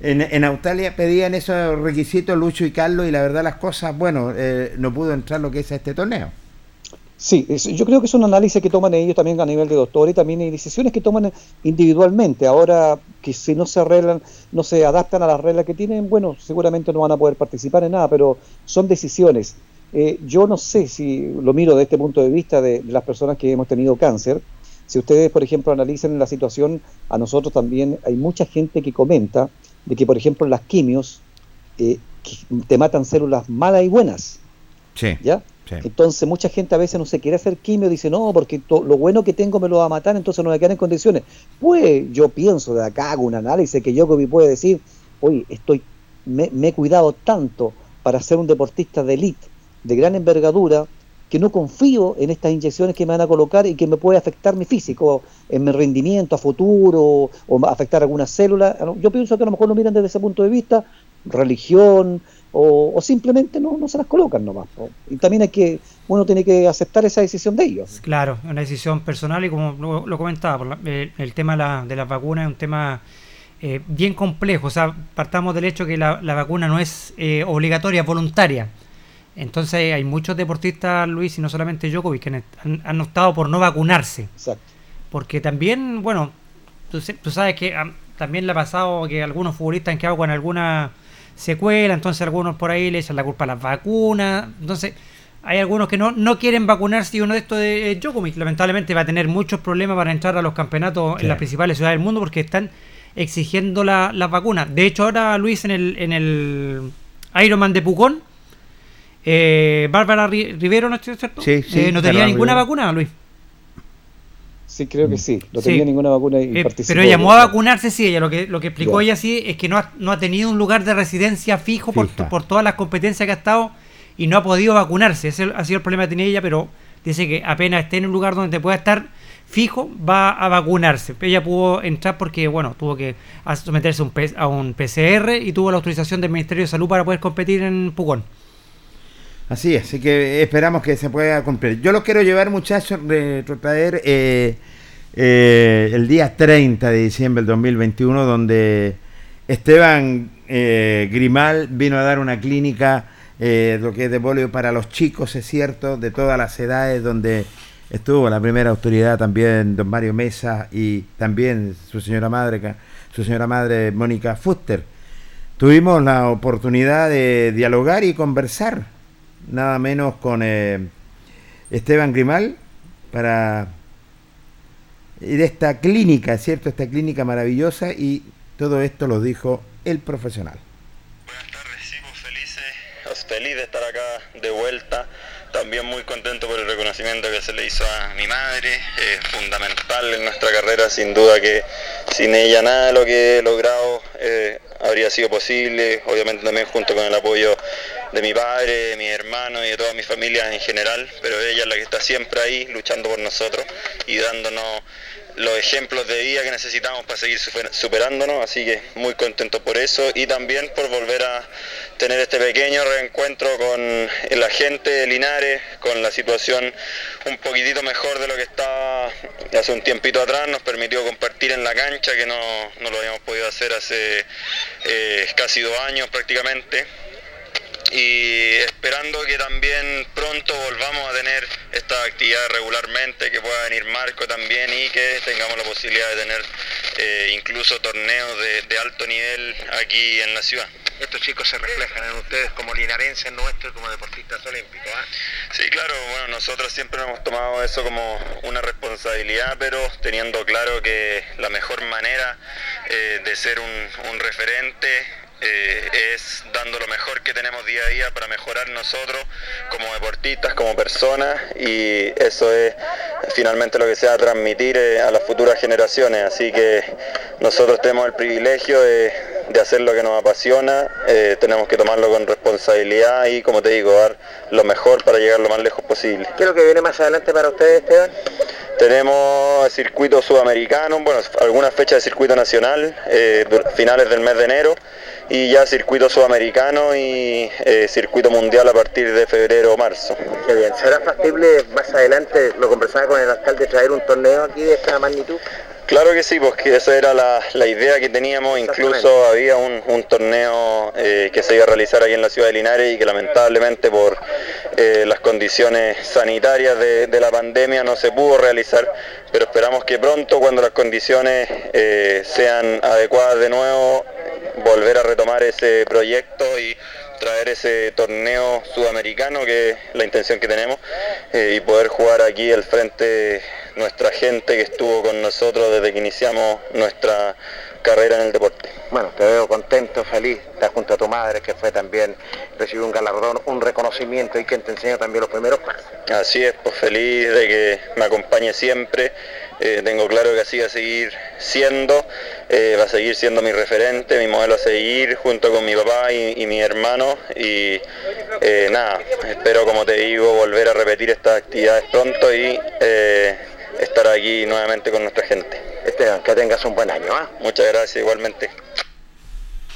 en, en Australia pedían esos requisitos Lucho y Carlos y la verdad las cosas, bueno, eh, no pudo entrar lo que es a este torneo. Sí, es- yo creo que es un análisis que toman ellos también a nivel de doctor y también hay decisiones que toman individualmente. Ahora que si no se arreglan, no se adaptan a las reglas que tienen, bueno, seguramente no van a poder participar en nada, pero son decisiones. Eh, yo no sé si lo miro desde este punto de vista de, de las personas que hemos tenido cáncer. Si ustedes, por ejemplo, analizan la situación, a nosotros también hay mucha gente que comenta de que, por ejemplo, las quimios eh, que te matan células malas y buenas. Sí. ¿ya? Entonces mucha gente a veces no se quiere hacer quimio, dice, no, porque lo bueno que tengo me lo va a matar, entonces no voy a quedar en condiciones. Pues yo pienso de acá, hago un análisis que Djokovic puede decir, oye, estoy, me, me he cuidado tanto para ser un deportista de elite, de gran envergadura, que no confío en estas inyecciones que me van a colocar y que me puede afectar mi físico, en mi rendimiento a futuro, o afectar algunas células. Yo pienso que a lo mejor lo miran desde ese punto de vista, religión, o, o simplemente no, no se las colocan nomás. po. Y también hay que, uno tiene que aceptar esa decisión de ellos. Claro, una decisión personal y como lo, lo comentaba, por la- el, el tema de, la- de las vacunas es un tema eh, bien complejo. O sea, partamos del hecho que la, la vacuna no es eh, obligatoria, es voluntaria. Entonces hay muchos deportistas, Luis, y no solamente Djokovic, que han, han optado por no vacunarse. Exacto. Porque también, bueno, tú, tú sabes que ah, también le ha pasado que algunos futbolistas han quedado con alguna secuela, entonces algunos por ahí le echan la culpa a las vacunas. Entonces, hay algunos que no, no quieren vacunarse y uno de estos de eh, Djokovic lamentablemente va a tener muchos problemas para entrar a los campeonatos Sí. en las principales ciudades del mundo porque están exigiendo la- las vacunas. De hecho, ahora Luis en el, en el Ironman de Pucón, eh, Bárbara Ri- Rivero, ¿no es cierto? Sí, sí, Eh, no tenía ninguna Rivero. vacuna, Luis. Sí, creo que sí. No Sí. tenía ninguna vacuna y Eh, participó. pero ella llamó a vacunarse, sí, ella lo que, lo que explicó Ya. ella sí es que no ha, no ha tenido un lugar de residencia fijo por, por todas las competencias que ha estado y no ha podido vacunarse. Ese ha sido el problema que tenía ella, pero dice que apenas esté en un lugar donde pueda estar fijo, va a vacunarse. Ella pudo entrar porque, bueno, tuvo que someterse a un, P- a un PCR y tuvo la autorización del Ministerio de Salud para poder competir en Pucón. Así así que esperamos que se pueda cumplir. Yo los quiero llevar, muchachos, retrotraer eh, eh, el día 30 de diciembre del 2021, donde Esteban eh, Grimal vino a dar una clínica, eh, lo que es de polio para los chicos, es cierto, de todas las edades, donde estuvo la primera autoridad también, don Mario Mesa, y también su señora madre, su señora madre Mónica Fuster. Tuvimos la oportunidad de dialogar y conversar, nada menos con eh, Esteban Grimal, para de esta clínica, ¿cierto? Esta clínica maravillosa y todo esto lo dijo el profesional. feliz de estar acá de vuelta. También muy contento por el reconocimiento que se le hizo a mi madre, eh, fundamental en nuestra carrera, sin duda que sin ella nada de lo que he logrado eh, habría sido posible, obviamente también junto con el apoyo de mi padre, de mi hermano y de toda mi familia en general, pero ella es la que está siempre ahí luchando por nosotros y dándonos los ejemplos de vida que necesitamos para seguir super- superándonos, así que muy contento por eso y también por volver a tener este pequeño reencuentro con la gente de Linares, con la situación un poquitito mejor de lo que estaba hace un tiempito atrás, nos permitió compartir en la cancha, que no, no lo habíamos podido hacer hace eh, casi dos años prácticamente. Y esperando que también pronto volvamos a tener esta actividad regularmente, que pueda venir Marco también y que tengamos la posibilidad de tener eh, incluso torneos de, de alto nivel aquí en la ciudad. Estos chicos se reflejan en ustedes como linarenses nuestros, como deportistas olímpicos. ¿ah? Sí, claro, bueno, nosotros siempre hemos tomado eso como una responsabilidad, pero teniendo claro que la mejor manera eh, de ser un, un referente eh, es dando lo mejor que tenemos día a día para mejorar nosotros como deportistas, como personas y eso es finalmente lo que se va a transmitir eh, a las futuras generaciones. Así que nosotros tenemos el privilegio de, de hacer lo que nos apasiona, eh, tenemos que tomarlo con responsabilidad y como te digo, dar lo mejor para llegar lo más lejos posible. ¿Qué es lo que viene más adelante para ustedes, Esteban? Tenemos circuito sudamericano, bueno, algunas fechas de circuito nacional, finales del mes de enero, y ya circuito sudamericano y eh, circuito mundial a partir de febrero o marzo. Qué bien. ¿Será factible más adelante, lo conversaba con el alcalde, traer un torneo aquí de esta magnitud? Claro que sí, porque esa era la, la idea que teníamos, incluso había un, un torneo eh, que se iba a realizar aquí en la ciudad de Linares y que lamentablemente por eh, las condiciones sanitarias de, de la pandemia no se pudo realizar, pero esperamos que pronto, cuando las condiciones eh, sean adecuadas de nuevo, volver a retomar ese proyecto y traer ese torneo sudamericano, que es la intención que tenemos, eh, y poder jugar aquí al frente nuestra gente que estuvo con nosotros desde que iniciamos nuestra carrera en el deporte. Bueno, te veo contento, feliz, estás junto a tu madre que fue también, recibió un galardón, un reconocimiento y quien te enseña también los primeros pasos. Así es, pues feliz de que me acompañe siempre. Eh, tengo claro que así va a seguir siendo, eh, va a seguir siendo mi referente, mi modelo a seguir junto con mi papá y, mi hermano. Y eh, nada, espero como te digo volver a repetir estas actividades pronto y estar aquí nuevamente con nuestra gente. Esteban, que tengas un buen año. ¿ah? Muchas gracias igualmente.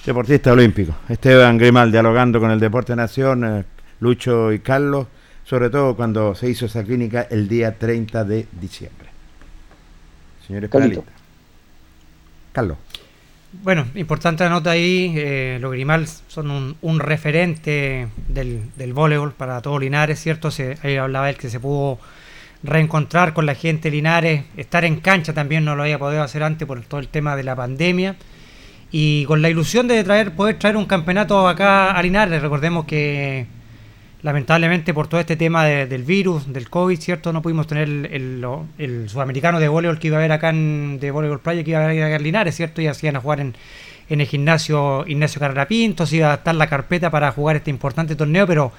Deportista olímpico. Esteban Grimal dialogando con el Deporte Nación, eh, Lucho y Carlos, sobre todo cuando se hizo esa clínica el día 30 de diciembre. Señores. Carlos. Bueno, importante la nota ahí, eh, los Grimal son un, un referente del, del voleibol para todo Linares, ¿cierto? Se, ahí hablaba él que se pudo reencontrar con la gente Linares, estar en cancha también no lo había podido hacer antes por todo el tema de la pandemia y con la ilusión de traer poder traer un campeonato acá a Linares, recordemos que lamentablemente por todo este tema de- del virus, del COVID, ¿cierto? No pudimos tener el sudamericano de voleibol que iba a haber acá en, de voleibol playa, que iba a haber acá en Linares, ¿cierto? Y hacían a jugar en, en el gimnasio Ignacio Carrera Pinto, se iba a estar la carpeta para jugar este importante torneo, pero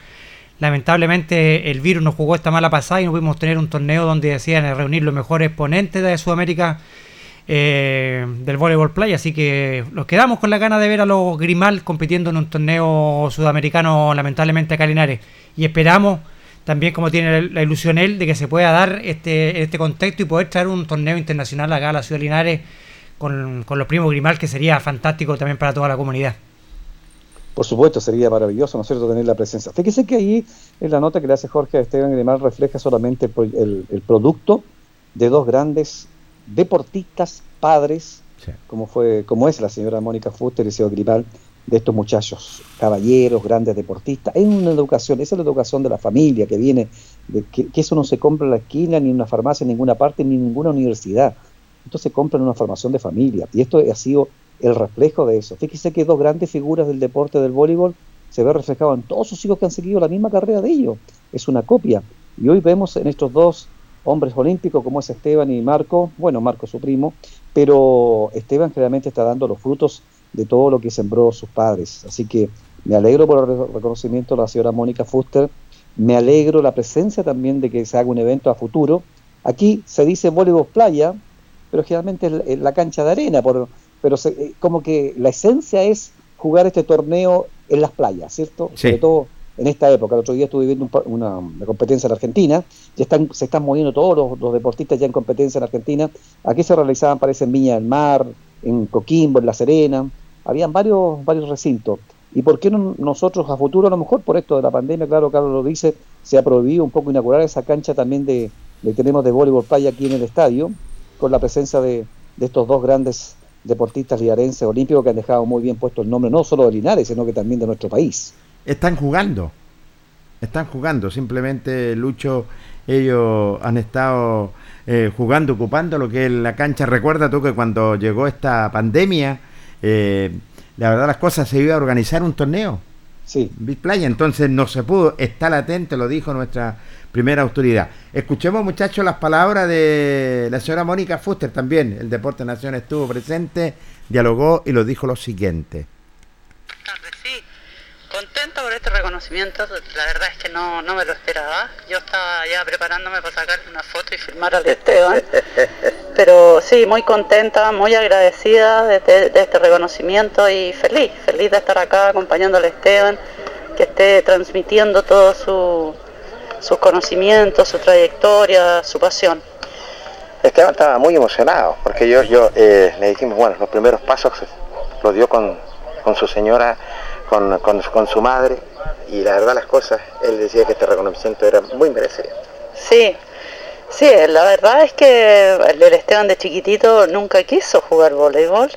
lamentablemente el virus nos jugó esta mala pasada y no pudimos tener un torneo donde decían reunir los mejores exponentes de Sudamérica eh, del voleibol playa, así que nos quedamos con la gana de ver a los Grimal compitiendo en un torneo sudamericano lamentablemente acá Linares y esperamos también como tiene la ilusión él de que se pueda dar este, este contexto y poder traer un torneo internacional acá a la ciudad de Linares con, con los primos Grimal que sería fantástico también para toda la comunidad. Por supuesto, sería maravilloso, ¿no es cierto?, tener la presencia. Fíjese que ahí en la nota que le hace Jorge a Esteban Grimal refleja solamente el, el- el producto de dos grandes deportistas, padres, como fue, como es la señora Mónica Fuster y el señor Grimal, de estos muchachos, caballeros, grandes deportistas. Es una educación, esa es la educación de la familia que viene, de que, que eso no se compra en la esquina, ni en una farmacia, en ninguna parte, ni en ninguna universidad. Esto se compra en una formación de familia. Y esto ha sido el reflejo de eso. Fíjese que dos grandes figuras del deporte del voleibol se ve reflejado en todos sus hijos que han seguido la misma carrera de ellos. Es una copia. Y hoy vemos en estos dos hombres olímpicos como es Esteban y Marco, bueno, Marco su primo, pero Esteban claramente está dando los frutos de todo lo que sembró sus padres. Así que me alegro por el re- reconocimiento de la señora Mónica Fuster, me alegro la presencia también de que se haga un evento a futuro. Aquí se dice voleibol playa, pero generalmente es la cancha de arena, por, pero se- eh, como que la esencia es jugar este torneo en las playas, ¿cierto? Sí. Sobre todo en esta época. El otro día estuve viendo un una, una competencia en Argentina, ya están, se están moviendo todos los, los deportistas ya en competencia en Argentina. Aquí se realizaban, parece, en Viña del Mar, en Coquimbo, en La Serena, habían varios, varios recintos. ¿Y por qué no nosotros a futuro, a lo mejor por esto de la pandemia, claro, Carlos lo dice, se ha prohibido un poco inaugurar esa cancha también de, tenemos de voleibol playa aquí en el estadio, con la presencia de, de estos dos grandes deportistas linarenses olímpicos que han dejado muy bien puesto el nombre no solo de Linares, sino que también de nuestro país. están jugando. Están jugando. Simplemente, Lucho, ellos han estado eh, jugando, ocupando lo que es la cancha. Recuerda tú que cuando llegó esta pandemia, eh, la verdad las cosas se iba a organizar un torneo. Sí. Big Playa, entonces no se pudo. Está latente, lo dijo nuestra primera autoridad. Escuchemos, muchachos, las palabras de la señora Mónica Fuster también. El Deporte Nación estuvo presente, dialogó y lo dijo lo siguiente. Contenta por este reconocimiento, la verdad es que no, no me lo esperaba. Yo estaba ya preparándome para sacar una foto y firmar al Esteban. Pero sí, muy contenta, muy agradecida de, de- de este reconocimiento y feliz, feliz de estar acá acompañando al Esteban, que esté transmitiendo todos su, sus conocimientos, su trayectoria, su pasión. Esteban estaba muy emocionado, porque yo, yo eh, le dijimos, bueno, los primeros pasos los dio con, con su señora, con, con- con su madre, y la verdad las cosas, él decía que este reconocimiento era muy merecido. Sí, sí, la verdad es que el Esteban de chiquitito nunca quiso jugar voleibol,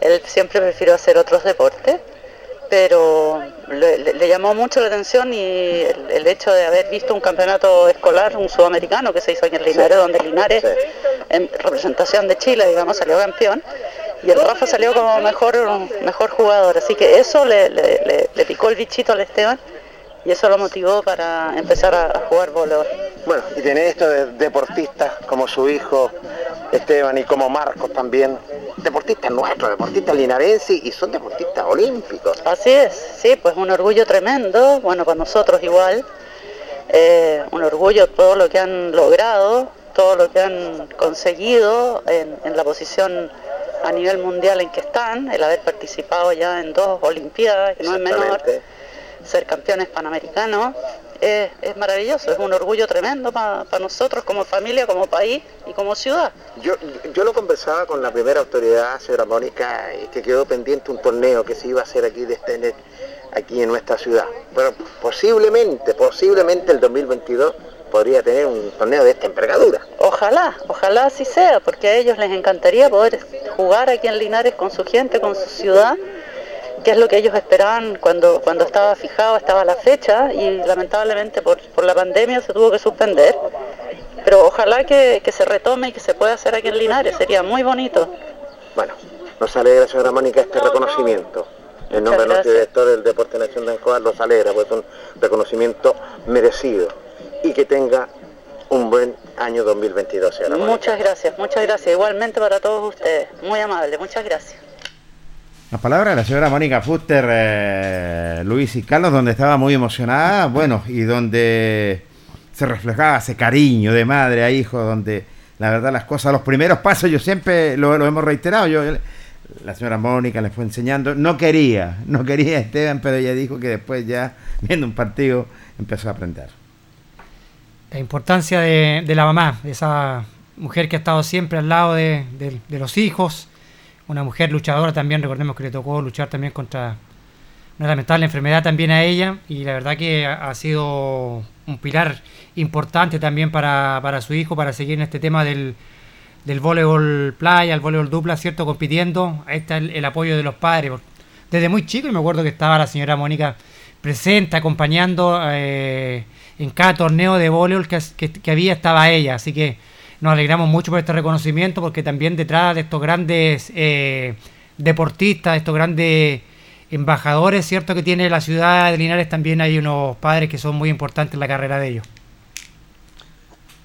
él siempre prefirió hacer otros deportes, pero le, le- le llamó mucho la atención y el, el hecho de haber visto un campeonato escolar, un sudamericano que se hizo en Linares, donde Linares, en representación de Chile, digamos, salió campeón, y el Rafa salió como mejor, mejor jugador, así que eso le- le picó el bichito al Esteban y eso lo motivó para empezar a, jugar voleibol. Bueno, y tener esto de deportistas como su hijo Esteban y como Marcos también, deportistas nuestros, deportistas linarenses y son deportistas olímpicos. Así es, sí, pues un orgullo tremendo, bueno, para nosotros igual, eh, un orgullo todo lo que han logrado, todo lo que han conseguido en, en la posición a nivel mundial en que están, el haber participado ya en dos Olimpiadas, que no es menor. Ser campeones panamericanos, es, es maravilloso, es un orgullo tremendo para nosotros como familia, como país y como ciudad. Yo, yo lo conversaba con la primera autoridad, señora Mónica, eh, que quedó pendiente un torneo que se iba a hacer aquí, de este- aquí en nuestra ciudad. Pero posiblemente, posiblemente el 2022 podría tener un torneo de esta envergadura. Ojalá, ojalá así sea, porque a ellos les encantaría poder jugar aquí en Linares con su gente, con su ciudad, que es lo que ellos esperaban cuando, cuando estaba fijado, estaba la fecha y lamentablemente por, por la pandemia se tuvo que suspender. Pero ojalá que, que se retome y que se pueda hacer aquí en Linares, sería muy bonito. Bueno, nos alegra, señora Mónica, este reconocimiento. En nombre de nuestro director del Deporte Nación de Ancoa, los alegra, pues es un reconocimiento merecido. Y que tenga un buen año 2022, señora Mónica. Muchas gracias, muchas gracias. Igualmente para todos ustedes. Muy amable, muchas gracias. Las palabras de la señora Mónica Fuster, eh, Luis y Carlos, donde estaba muy emocionada, bueno, y donde se reflejaba ese cariño de madre a hijo, donde la verdad las cosas, los primeros pasos, yo siempre lo, lo hemos reiterado, yo la señora Mónica le fue enseñando, no quería, no quería Esteban, pero ella dijo que después ya, viendo un partido, empezó a aprender. La importancia de, de la mamá, de esa mujer que ha estado siempre al lado de, de- de los hijos, una mujer luchadora también, recordemos que le tocó luchar también contra una lamentable enfermedad también a ella y la verdad que ha, sido un pilar importante también para, para su hijo, para seguir en este tema del, del voleibol playa, el voleibol dupla, ¿cierto? Compitiendo. Ahí está el, apoyo de los padres. Desde muy chico, y me acuerdo que estaba la señora Mónica presente, acompañando eh, en cada torneo de voleibol que, que- que había, estaba ella. Así que nos alegramos mucho por este reconocimiento, porque también detrás de estos grandes eh, deportistas, estos grandes embajadores, ¿cierto? Que tiene la ciudad de Linares, también hay unos padres que son muy importantes en la carrera de ellos.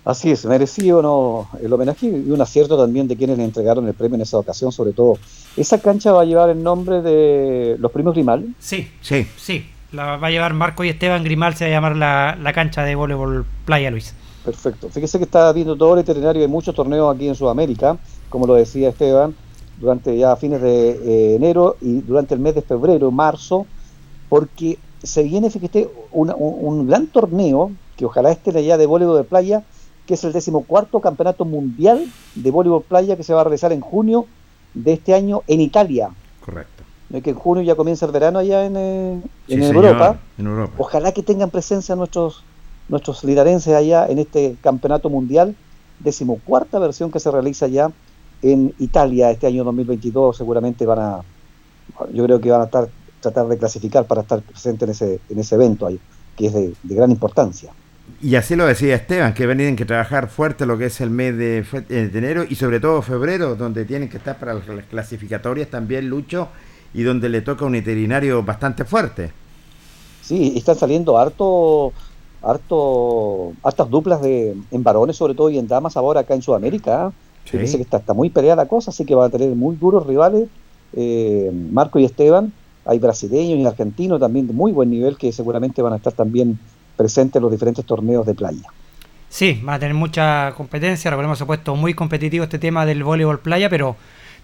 Así es, merecido ¿no? el homenaje y un acierto también de quienes le entregaron el premio en esa ocasión, sobre todo. Esa cancha va a llevar el nombre de los primos Grimal. Sí, sí, sí. La va a llevar Marco y Esteban Grimal, se va a llamar la, la cancha de voleibol playa, Luis. Perfecto. Fíjese que está viendo todo el itinerario de muchos torneos aquí en Sudamérica, como lo decía Esteban, durante ya fines de eh, enero y durante el mes de febrero, marzo, porque se viene, fíjate, una- un, un gran torneo, que ojalá esté allá de voleibol de playa, que es el decimocuarto campeonato mundial de voleibol playa que se va a realizar en junio de este año en Italia. Correcto. ¿No? Que en junio ya comienza el verano allá en, eh, Sí, en señor, Europa. En Europa. Ojalá que tengan presencia nuestros nuestros linarenses allá en este campeonato mundial, decimocuarta versión que se realiza ya en Italia este año 2022. Seguramente van a, yo creo que van a estar tratar de clasificar para estar presente en ese, en ese evento ahí, que es de, de gran importancia. Y así lo decía Esteban, que tienen que trabajar fuerte lo que es el mes de, eh, de enero y sobre todo febrero, donde tienen que estar para las clasificatorias también Lucho y donde le toca un veterinario bastante fuerte. Sí, están saliendo harto, harto, hartas duplas de, en varones sobre todo y en damas ahora acá en Sudamérica. ¿ah? Sí. Dice que está, está muy peleada la cosa, así que van a tener muy duros rivales. eh, Marco y Esteban, hay brasileños y argentinos también de muy buen nivel que seguramente van a estar también presentes en los diferentes torneos de playa. Sí, van a tener mucha competencia. Recordemos, se ha puesto muy competitivo este tema del voleibol playa, pero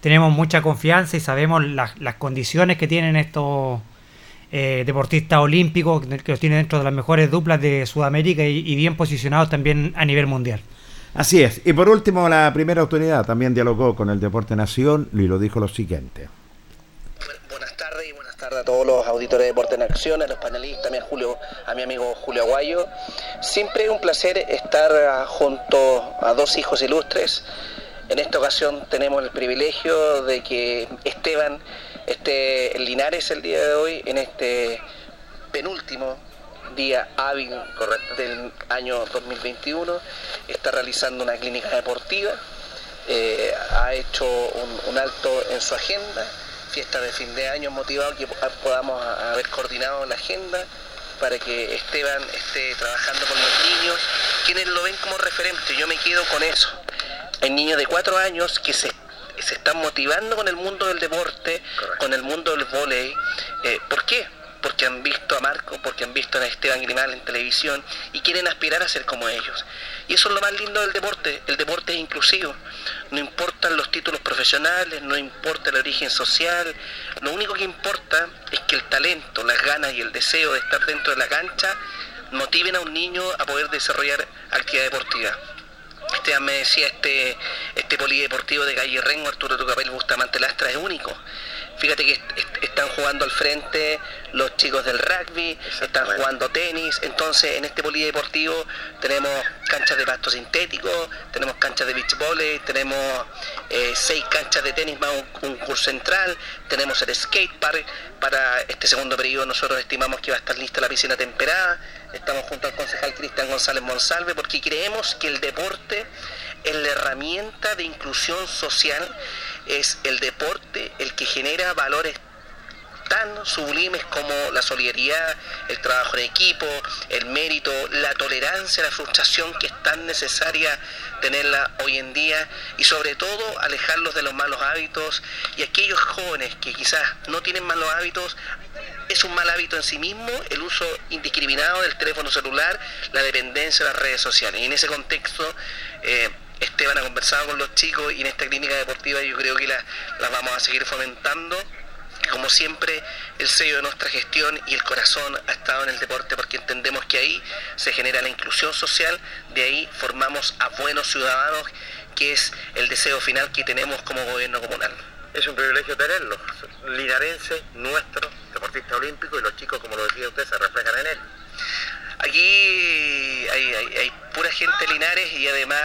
tenemos mucha confianza y sabemos las, las condiciones que tienen estos eh, deportistas olímpicos, que los tienen dentro de las mejores duplas de Sudamérica y, y bien posicionados también a nivel mundial. Así es. Y por último, la primera autoridad también dialogó con el Deporte Nación y lo dijo lo siguiente. Buenas tardes a todos los auditores de Deporte en Acción, a los panelistas, a mi, Julio, a mi amigo Julio Aguayo. Siempre es un placer estar ah, junto a dos hijos ilustres. En esta ocasión tenemos el privilegio de que Esteban esté en Linares el día de hoy, en este penúltimo día hábil del año 2021. Está realizando una clínica deportiva. eh, ha hecho un, un alto en su agenda fiesta de fin de año motivado que podamos haber coordinado la agenda para que Esteban esté trabajando con los niños, quienes lo ven como referente. Yo me quedo con eso. Hay niños de cuatro años que se, se están motivando con el mundo del deporte, con el mundo del vóley. Eh, ¿Por qué? Porque han visto a Marco, porque han visto a Esteban Grimal en televisión y quieren aspirar a ser como ellos. Y eso es lo más lindo del deporte. El deporte es inclusivo. No importan los títulos profesionales, no importa el origen social. Lo único que importa es que el talento, las ganas y el deseo de estar dentro de la cancha motiven a un niño a poder desarrollar actividad deportiva. Esteban me decía, este, este polideportivo de Calle Rengo, Arturo Tucapel Bustamante Lastra es único. Fíjate que est- est- están jugando al frente los chicos del rugby, están jugando tenis, entonces en este polideportivo tenemos canchas de pasto sintético, tenemos canchas de beach volley, tenemos eh, seis canchas de tenis más un, un curso central, tenemos el skate park, para este segundo periodo nosotros estimamos que va a estar lista la piscina temperada, estamos junto al concejal Cristian González Monsalve porque creemos que el deporte es la herramienta de inclusión social, es el deporte el que genera valores tan sublimes como la solidaridad, el trabajo en equipo, el mérito, la tolerancia, la frustración que es tan necesaria tenerla hoy en día y sobre todo alejarlos de los malos hábitos y aquellos jóvenes que quizás no tienen malos hábitos es un mal hábito en sí mismo el uso indiscriminado del teléfono celular, la dependencia de las redes sociales. Y en ese contexto, eh, Esteban ha conversado con los chicos y en esta clínica deportiva yo creo que la, la vamos a seguir fomentando. Como siempre, el sello de nuestra gestión y el corazón ha estado en el deporte porque entendemos que ahí se genera la inclusión social, de ahí formamos a buenos ciudadanos, que es el deseo final que tenemos como gobierno comunal. Es un privilegio tenerlo. Linarense, nuestro, deportista olímpico y los chicos, como lo decía usted, se reflejan en él. Aquí hay, hay- hay pura gente Linares y además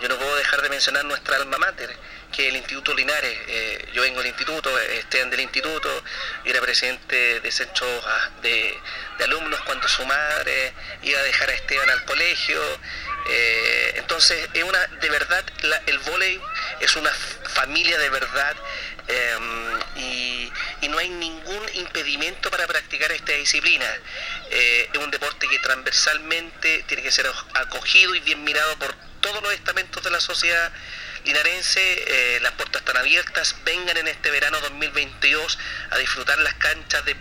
yo no puedo dejar de mencionar nuestra alma mater, que es el Instituto Linares. Eh, yo vengo del instituto, Esteban del instituto, yo era presidente de centro de, de alumnos cuando su madre iba a dejar a Esteban al colegio. Eh, entonces, es una, de verdad, el vóley es una familia de verdad eh, y, y no hay ningún impedimento para practicar esta disciplina. Eh, es un deporte que transversalmente tiene que ser acogido y bien mirado por todos los estamentos de la sociedad linarense. Eh, las puertas están abiertas. Vengan en este verano 2022 a disfrutar las canchas del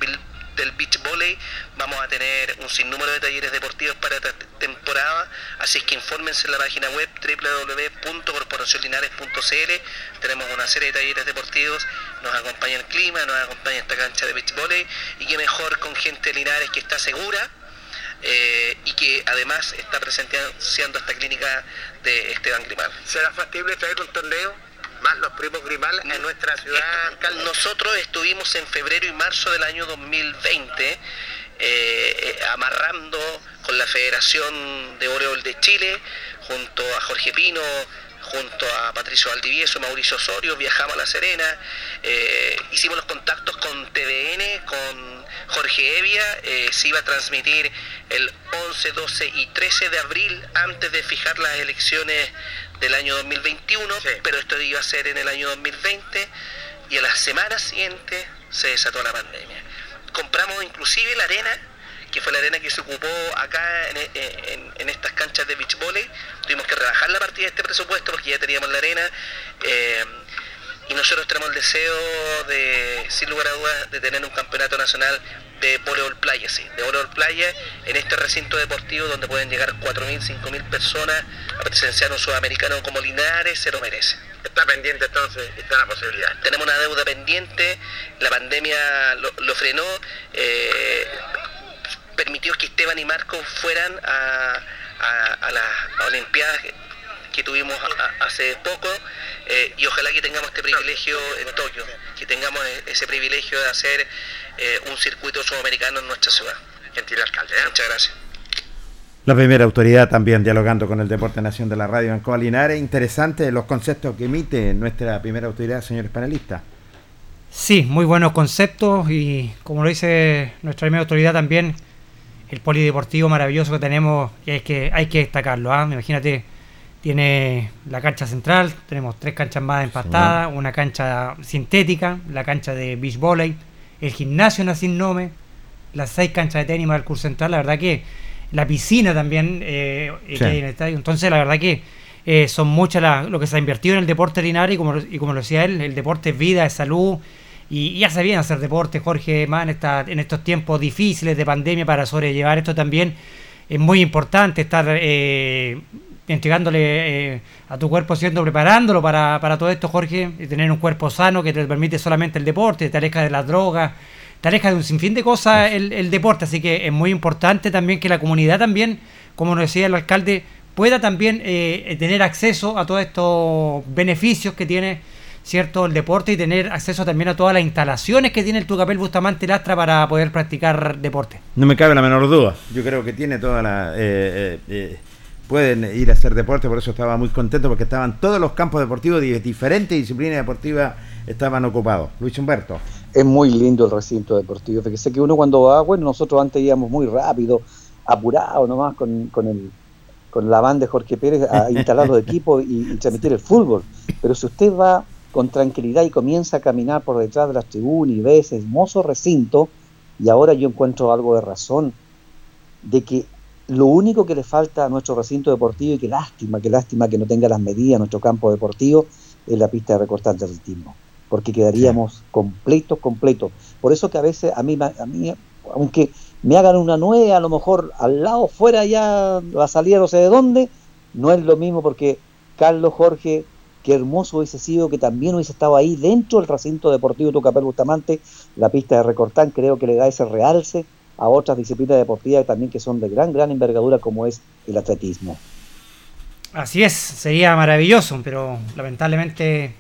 beach volley. Vamos a tener un sinnúmero de talleres deportivos para esta temporada. Así es que infórmense en la página web www.corporacionlinares.cl. Tenemos una serie de talleres deportivos. Nos acompaña el clima, nos acompaña esta cancha de beach volley. Y qué mejor con gente de Linares que está segura eh, y que además está presenciando esta clínica de Esteban Grimal. ¿Será factible traer un torneo más los primos Grimal en nuestra ciudad, alcalde? Nosotros estuvimos en febrero y marzo del año 2020 eh, eh, amarrando con la Federación de Voleibol de Chile, junto a Jorge Pino, junto a Patricio Valdivieso, Mauricio Osorio, viajamos a La Serena, eh, hicimos los contactos con TVN, con Jorge Evia, eh, se iba a transmitir el 11, 12 y 13 de abril antes de fijar las elecciones del año 2021, pero esto iba a ser en el año 2020 y a la semana siguiente se desató la pandemia. Compramos inclusive la arena, que fue la arena que se ocupó acá en, en- en estas canchas de beach volley. Tuvimos que rebajar la partida de este presupuesto porque ya teníamos la arena. eh, y nosotros tenemos el deseo de, sin lugar a dudas, de tener un campeonato nacional de voleibol playa, sí, de voleibol playa en este recinto deportivo donde pueden llegar 4.000, 5.000 personas a presenciar un sudamericano como Linares, se lo merece. Está pendiente entonces, está la posibilidad. Tenemos una deuda pendiente, la pandemia lo, lo frenó, eh, permitió que Esteban y Marco fueran a, a- a las Olimpiadas que, que tuvimos a- hace poco eh, y ojalá que tengamos este privilegio en Tokio, que tengamos e- ese privilegio de hacer eh, un circuito sudamericano en nuestra ciudad. Gentil alcalde. Muchas gracias. La primera autoridad también dialogando con el Deporte Nación de la Radio en Linares. Interesante los conceptos que emite nuestra primera autoridad, señores panelistas. Sí, muy buenos conceptos y como lo dice nuestra primera autoridad también, el polideportivo maravilloso que tenemos, que hay que, hay que destacarlo. ¿ah? Imagínate, tiene la cancha central, tenemos tres canchas más empastadas, una cancha sintética, la cancha de beach volley, el gimnasio Nacin Nome, las seis canchas de tenis más el curso central, la verdad que la piscina también eh, eh, Sí. que hay en el estadio. Entonces, la verdad que eh, son muchas las- lo que se ha invertido en el deporte linares y como, y como lo decía él, el deporte es vida, es salud. Y, y hace bien hacer deporte, Jorge, más en, esta- en estos tiempos difíciles de pandemia para sobrellevar esto también. Es muy importante estar eh, entregándole eh, a tu cuerpo, siendo preparándolo para, para todo esto, Jorge, y tener un cuerpo sano que te permite solamente el deporte, te aleja de las drogas, te aleja de un sinfín de cosas el, el deporte, así que es muy importante también que la comunidad también, como nos decía el alcalde, pueda también eh, tener acceso a todos estos beneficios que tiene cierto el deporte y tener acceso también a todas las instalaciones que tiene el Tucapel Bustamante Lastra para poder practicar deporte. No me cabe la menor duda. Yo creo que tiene toda la. eh, eh, eh, pueden ir a hacer deporte, por eso estaba muy contento porque estaban todos los campos deportivos de diferentes disciplinas deportivas estaban ocupados. Luis Humberto. Es muy lindo el recinto deportivo. Fíjese que uno cuando va, bueno, nosotros antes íbamos muy rápido, apurado nomás con, con, el, con la banda de Jorge Pérez a instalar los equipos y, y transmitir el fútbol. Pero si usted va con tranquilidad y comienza a caminar por detrás de las tribunas y ve ese hermoso recinto, y ahora yo encuentro algo de razón, de que lo único que le falta a nuestro recinto deportivo, y qué lástima, qué lástima que no tenga las medidas nuestro campo deportivo, es la pista de recortar de atletismo, porque quedaríamos completos, completos. Por eso que a veces a mí, a mí, aunque me hagan una nueva, a lo mejor al lado, fuera ya, la salida no sé de dónde, no es lo mismo porque Carlos Jorge, qué hermoso hubiese sido que también hubiese estado ahí dentro del recinto deportivo Tucapel Bustamante, la pista de recortar, creo que le da ese realce a otras disciplinas deportivas también que son de gran, gran envergadura como es el atletismo. Así es, sería maravilloso, pero lamentablemente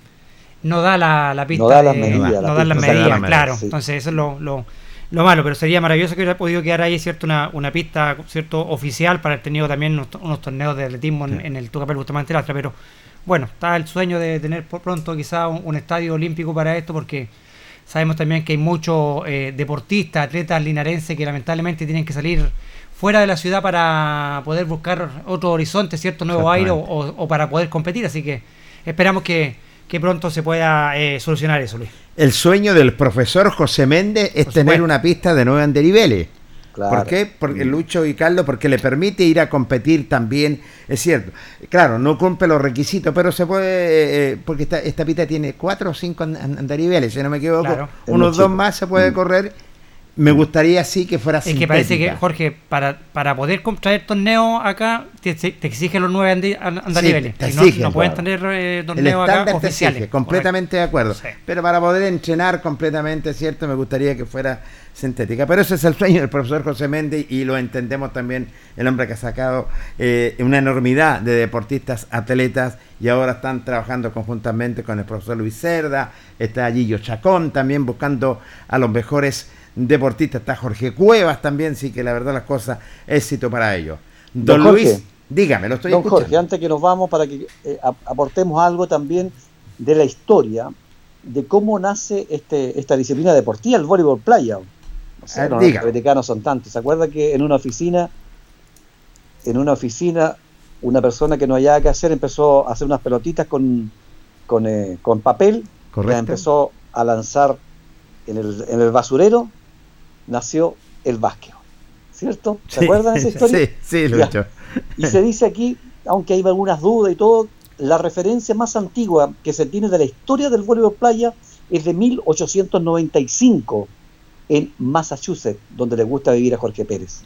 no da la, la pista. No da las de- medidas, no la da las claro. sí. Entonces eso es lo, lo, lo malo, pero sería maravilloso que hubiera podido quedar ahí, ¿cierto? Una, una pista, ¿cierto? Oficial para haber tenido también unos, unos torneos de atletismo en, en el Tucapel Bustamante Lastra, pero bueno, está el sueño de tener por pronto quizá un, un estadio olímpico para esto, porque sabemos también que hay muchos eh, deportistas, atletas linarenses que lamentablemente tienen que salir fuera de la ciudad para poder buscar otro horizonte, cierto nuevo aire o, para poder competir. Así que esperamos que, que pronto se pueda eh, solucionar eso, Luis. El sueño del profesor José Méndez es Por tener supuesto. una pista de nueve anderiveles. Claro. ¿Por qué? Porque Lucho y Carlos, porque le permite ir a competir también, es cierto. Claro, no cumple los requisitos, pero se puede, eh, porque esta, esta pista tiene cuatro o cinco and- and- andariveles, si no me equivoco. Claro. Unos dos más se puede correr. Me gustaría sí que fuera Es que parece que. Jorge, para, para poder contraer torneos acá, te, te exigen los nueve andariveles. Y no, no pueden tener eh, torneos acá te oficiales. exige, completamente de acuerdo. Sí. Pero para poder entrenar completamente, ¿cierto? Me gustaría que fuera sintética. Pero ese es el sueño del profesor José Méndez y lo entendemos también el hombre que ha sacado eh, una enormidad de deportistas, atletas y ahora están trabajando conjuntamente con el profesor Luis Cerda, está Gillo Chacón también buscando a los mejores deportistas, está Jorge Cuevas también, sí que la verdad las cosas, éxito para ellos. Don, Don Jorge. Luis, dígame, lo estoy Don escuchando. Jorge, antes que nos vamos, para que eh, ap- aportemos algo también de la historia de cómo nace este, esta disciplina deportiva, el voleibol playa. ¿no es sé, no, los pepetecanos son tantos. ¿Se acuerda que en una oficina, en una oficina, una persona que no hallaba que hacer empezó a hacer unas pelotitas con, con, eh, con papel, Correcto. las empezó a lanzar en el, en el basurero, nació el básquet. ¿Cierto? ¿Se Sí, acuerdan de esa historia? sí, sí, Ya. Lucho. Y se dice aquí, aunque hay algunas dudas y todo, la referencia más antigua que se tiene de la historia del voleibol playa es de 1895 en Massachusetts, donde le gusta vivir a Jorge Pérez.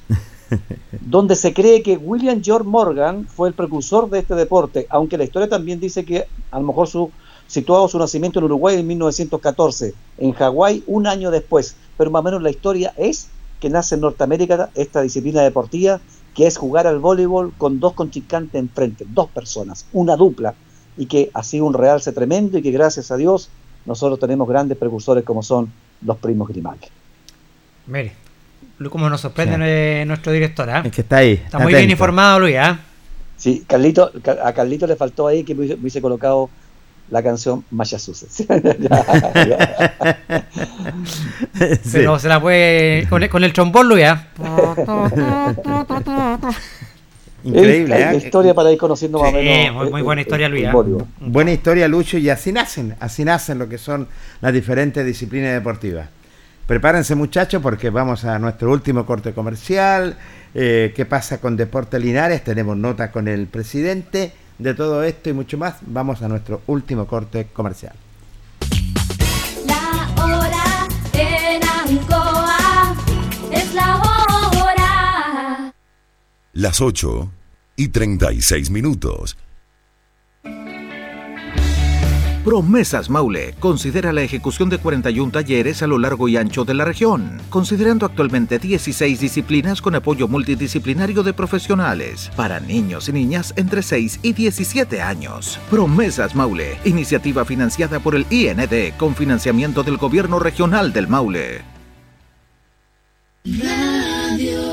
donde se cree que William George Morgan fue el precursor de este deporte, aunque la historia también dice que a lo mejor su situado su nacimiento en Uruguay en 1914, en Hawái un año después, pero más o menos la historia es que nace en Norteamérica esta disciplina deportiva que es jugar al voleibol con dos contrincantes enfrente, dos personas, una dupla, y que ha sido un realce tremendo y que gracias a Dios nosotros tenemos grandes precursores como son los primos Grimaldi. Mire, cómo nos sorprende nue- nuestro director, ¿ah? Es que está ahí. Está muy bien informado, Luis, ¿ah? Sí, Carlito, Ca- a Carlito le faltó ahí que me hubiese colocado la canción Massachusetts. Pero se la puede. Con el, con el trombón, Luis, ¿ah? Increíble, Es- ¿eh? historia para ir conociendo más o Sí, menos. muy- muy el- buena el- historia, Luis. Buena historia, Lucho, y así nacen, así nacen lo que son las diferentes disciplinas deportivas. Prepárense muchachos porque vamos a nuestro último corte comercial. Eh, ¿Qué pasa con Deporte Linares? Tenemos nota con el presidente de todo esto y mucho más. Vamos a nuestro último corte comercial. La hora en Ancoa es la hora. Las 8 y 36 minutos. Promesas Maule considera la ejecución de 41 talleres a lo largo y ancho de la región, considerando actualmente 16 disciplinas con apoyo multidisciplinario de profesionales para niños y niñas entre 6 y 17 años. Promesas Maule, iniciativa financiada por el IND con financiamiento del Gobierno Regional del Maule. Radio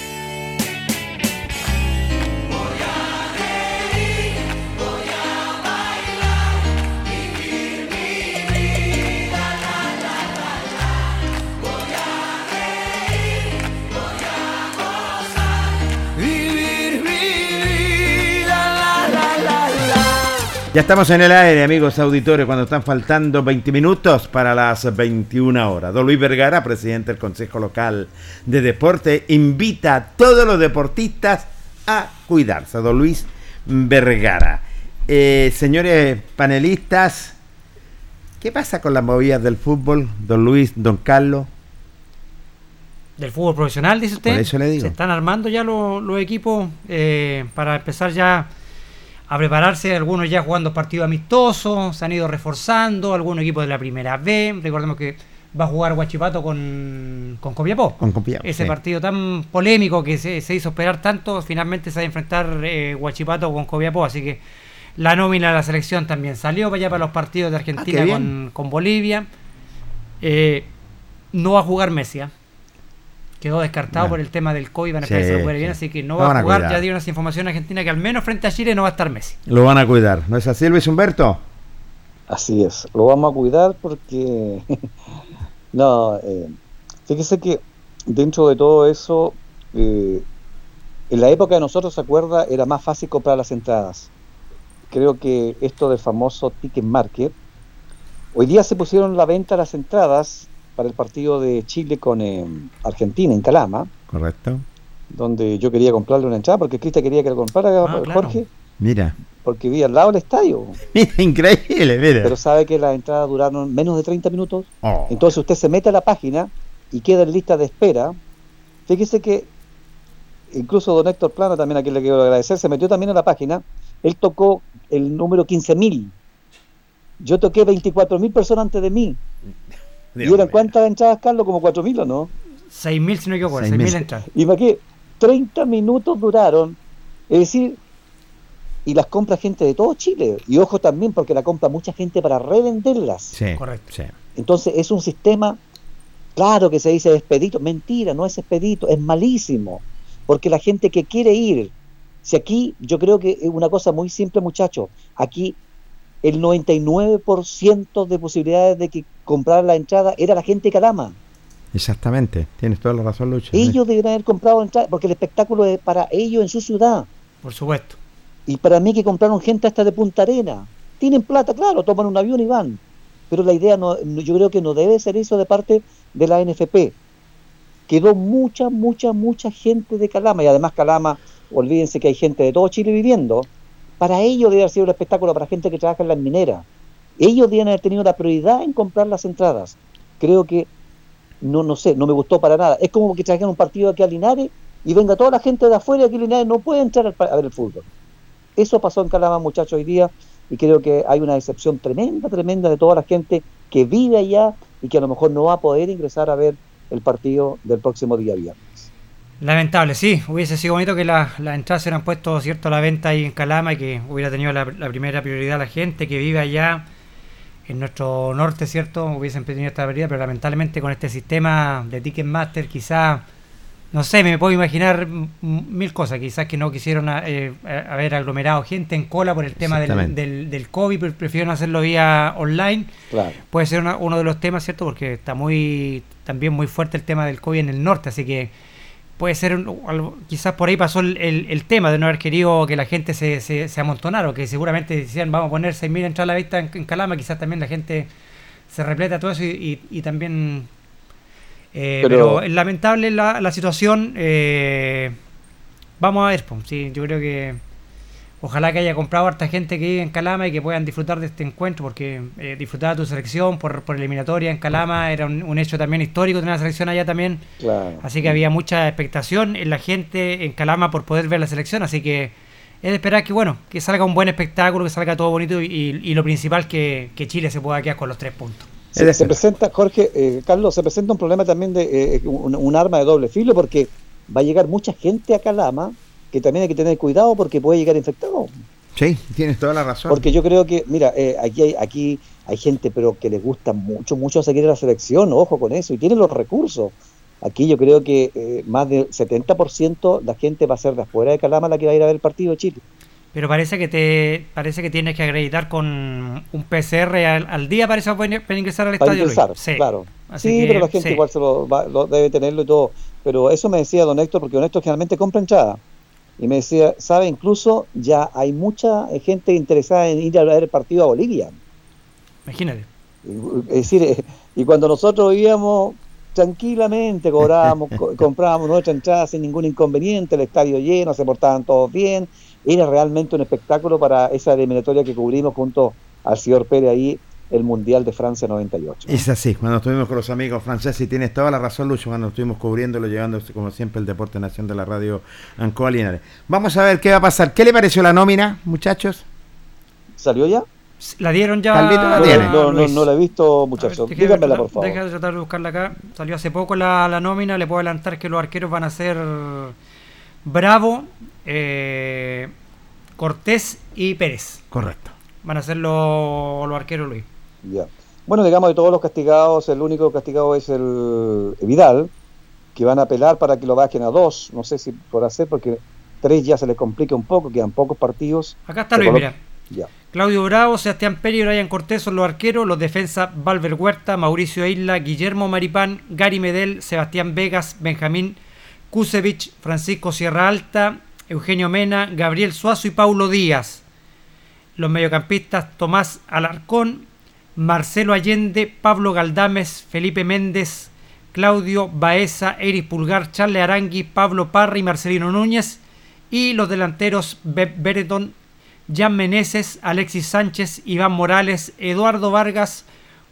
Ya estamos en el aire, amigos auditores, cuando están faltando 20 minutos para las 21 horas. Don Luis Vergara, presidente del Consejo Local de Deporte, invita a todos los deportistas a cuidarse. Don Luis Vergara. Eh, señores panelistas, ¿qué pasa con las movidas del fútbol? Don Luis, don Carlos. Del fútbol profesional, dice usted. Por eso le digo. Se están armando ya los, los equipos eh, para empezar ya a prepararse. Algunos ya jugando partidos amistosos, se han ido reforzando. Algunos equipos de la primera B. Recordemos que va a jugar Guachipato con, con Copiapó. Con Copiapó, Ese sí. partido tan polémico que se, se hizo esperar tanto, finalmente se va a enfrentar eh, Guachipato con Copiapó. Así que la nómina de la selección también salió para allá para los partidos de Argentina Ah, bien. con, con Bolivia. Eh, no va a jugar Messi. ¿ah? Quedó descartado Bueno. por el tema del COVID, van a Sí, esperar que se recupere sí. bien, así que no va a a jugar. Ya dio unas informaciones argentina que al menos frente a Chile no va a estar Messi. Lo van a cuidar, ¿no es así, Luis Humberto? Así es, lo vamos a cuidar porque, no, eh, fíjese que dentro de todo eso, eh, en la época de nosotros, ¿se acuerda? Era más fácil comprar las entradas. Creo que esto del famoso ticket market, hoy día se pusieron a la venta las entradas para el partido de Chile con eh, Argentina en Calama, Correcto. donde yo quería comprarle una entrada porque Cristian quería que la comprara, Ah, claro. Jorge, Mira, porque vi al lado del estadio. mira, increíble, mira. Pero sabe que las entradas duraron menos de 30 minutos. Oh. Entonces usted se mete a la página y queda en lista de espera. Fíjese que incluso don Héctor Plana, también a quien le quiero agradecer, se metió también a la página. Él tocó el número 15.000. Yo toqué 24.000 personas antes de mí. ¿Y eran cuántas entradas, Carlos? ¿Como 4.000 o no? 6.000 si no me equivoco, 6.000. 6.000 entradas. Y me quedé, 30 minutos duraron. Es decir, y las compra gente de todo Chile. Y ojo también, porque la compra mucha gente para revenderlas. Sí, Correcto. sí. Entonces es un sistema, claro que se dice expedito, mentira, no es expedito, es malísimo, porque la gente que quiere ir, si aquí yo creo que es una cosa muy simple muchachos, aquí el 99% de posibilidades de que comprar la entrada era la gente de Calama. Exactamente, tienes toda la razón, Lucho. Ellos deberían haber comprado la entrada, porque el espectáculo es para ellos en su ciudad. Por supuesto. Y para mí que compraron gente hasta de Punta Arena. Tienen plata, claro, toman un avión y van. Pero la idea no, no- yo creo que no debe ser eso de parte de la NFP. Quedó mucha, mucha, mucha gente de Calama. Y además Calama, olvídense que hay gente de todo Chile viviendo. Para ellos debe haber sido un espectáculo para gente que trabaja en las mineras. Ellos deben haber tenido la prioridad en comprar las entradas. Creo que, no, no sé, no me gustó para nada. Es como que traigan un partido aquí a Linares y venga toda la gente de afuera aquí Linares no puede entrar a ver el fútbol. Eso pasó en Calama, muchachos, hoy día, y creo que hay una decepción tremenda, tremenda de toda la gente que vive allá y que a lo mejor no va a poder ingresar a ver el partido del próximo día viernes. Lamentable, sí. Hubiese sido bonito que la- las entradas se hubieran puesto cierto a la venta ahí en Calama y que hubiera tenido la, la primera prioridad la gente que vive allá en nuestro norte, ¿cierto? Hubiesen tenido esta prioridad, pero lamentablemente con este sistema de Ticketmaster quizá No sé, me puedo imaginar mil cosas. Quizás que no quisieron eh, a- haber aglomerado gente en cola por el tema del, del, del COVID, pre- prefirieron hacerlo vía online. Claro. Puede ser una- uno de los temas, ¿cierto? Porque está muy también muy fuerte el tema del COVID en el norte, así que puede ser, quizás por ahí pasó el, el- el tema de no haber querido que la gente se, se, se amontonara, o que seguramente decían vamos a poner 6.000 entradas a la vista en, en Calama, quizás también la gente se repleta todo eso y, y- y también... eh, pero, Pero- es lamentable la, la situación. eh, vamos a ver, pues, sí, yo creo que ojalá que haya comprado harta gente que vive en Calama y que puedan disfrutar de este encuentro, porque eh, disfrutar de tu selección por, por eliminatoria en Calama era un, un hecho también histórico tener la selección allá también. Claro. Así que había mucha expectación en la gente en Calama por poder ver la selección, así que es de esperar que bueno, que salga un buen espectáculo, que salga todo bonito y, y lo principal que, que Chile se pueda quedar con los tres puntos. Se, se presenta, Jorge, eh, Carlos, se presenta un problema también de eh, un, un arma de doble filo porque va a llegar mucha gente a Calama que también hay que tener cuidado porque puede llegar infectado. Sí, tienes toda la razón. Porque yo creo que, mira, eh, aquí, hay, aquí hay gente pero que les gusta mucho, mucho seguir a la selección, ojo con eso, y tienen los recursos. Aquí yo creo que eh, más del 70% la gente va a ser de afuera de Calama la que va a ir a ver el partido de Chile. Pero parece que te parece que tienes que acreditar con un PCR al, al día parece para poder para ingresar al Para estadio. Ingresar, Sí. claro. Así sí, que, pero la gente sí. igual se lo, va- lo debe tenerlo y todo. Pero eso me decía don Héctor, porque don Héctor generalmente compra entrada. Y me decía, sabe, incluso ya hay mucha eh, gente interesada en ir a ver el partido a Bolivia. Imagínate. Es decir, eh, y cuando nosotros íbamos tranquilamente, cobrábamos, co- comprábamos nuestra entrada sin ningún inconveniente, el estadio lleno, se portaban todos bien, era realmente un espectáculo para esa eliminatoria que cubrimos junto al señor Pérez ahí, el Mundial de Francia 98. Es así, cuando estuvimos con los amigos franceses, y tienes toda la razón, Lucho, cuando estuvimos cubriéndolo, llevando como siempre el Deporte Nación de la Radio Ancoa Linares. Vamos a ver qué va a pasar. ¿Qué le pareció la nómina, muchachos? ¿Salió ya? La dieron ya. La No, tiene. no, no, Luis. no la he visto, muchachos. Díganmela, por favor. Deja de tratar de buscarla acá. Salió hace poco la, la nómina. Le puedo adelantar que los arqueros van a ser Bravo, eh, Cortés y Pérez. Correcto. Van a ser los, los arqueros, Luis. Ya. Bueno, digamos de todos los castigados, el único castigado es el Vidal, que van a apelar para que lo bajen a dos. No sé si por hacer, porque tres ya se les complica un poco, quedan pocos partidos. Acá está Luis, mira. Ya. Claudio Bravo, Sebastián Pérez y Brian Cortés son los arqueros, los defensas Valver Huerta, Mauricio Isla, Guillermo Maripán, Gary Medel, Sebastián Vegas, Benjamín Kusevich, Francisco Sierra Alta, Eugenio Mena, Gabriel Suazo y Paulo Díaz. Los mediocampistas Tomás Alarcón, Marcelo Allende, Pablo Galdames, Felipe Méndez, Claudio Baeza, Eris Pulgar, Charles Arangui, Pablo Parra y Marcelino Núñez. Y los delanteros Be- Bereton, Jan Meneses, Alexis Sánchez, Iván Morales, Eduardo Vargas,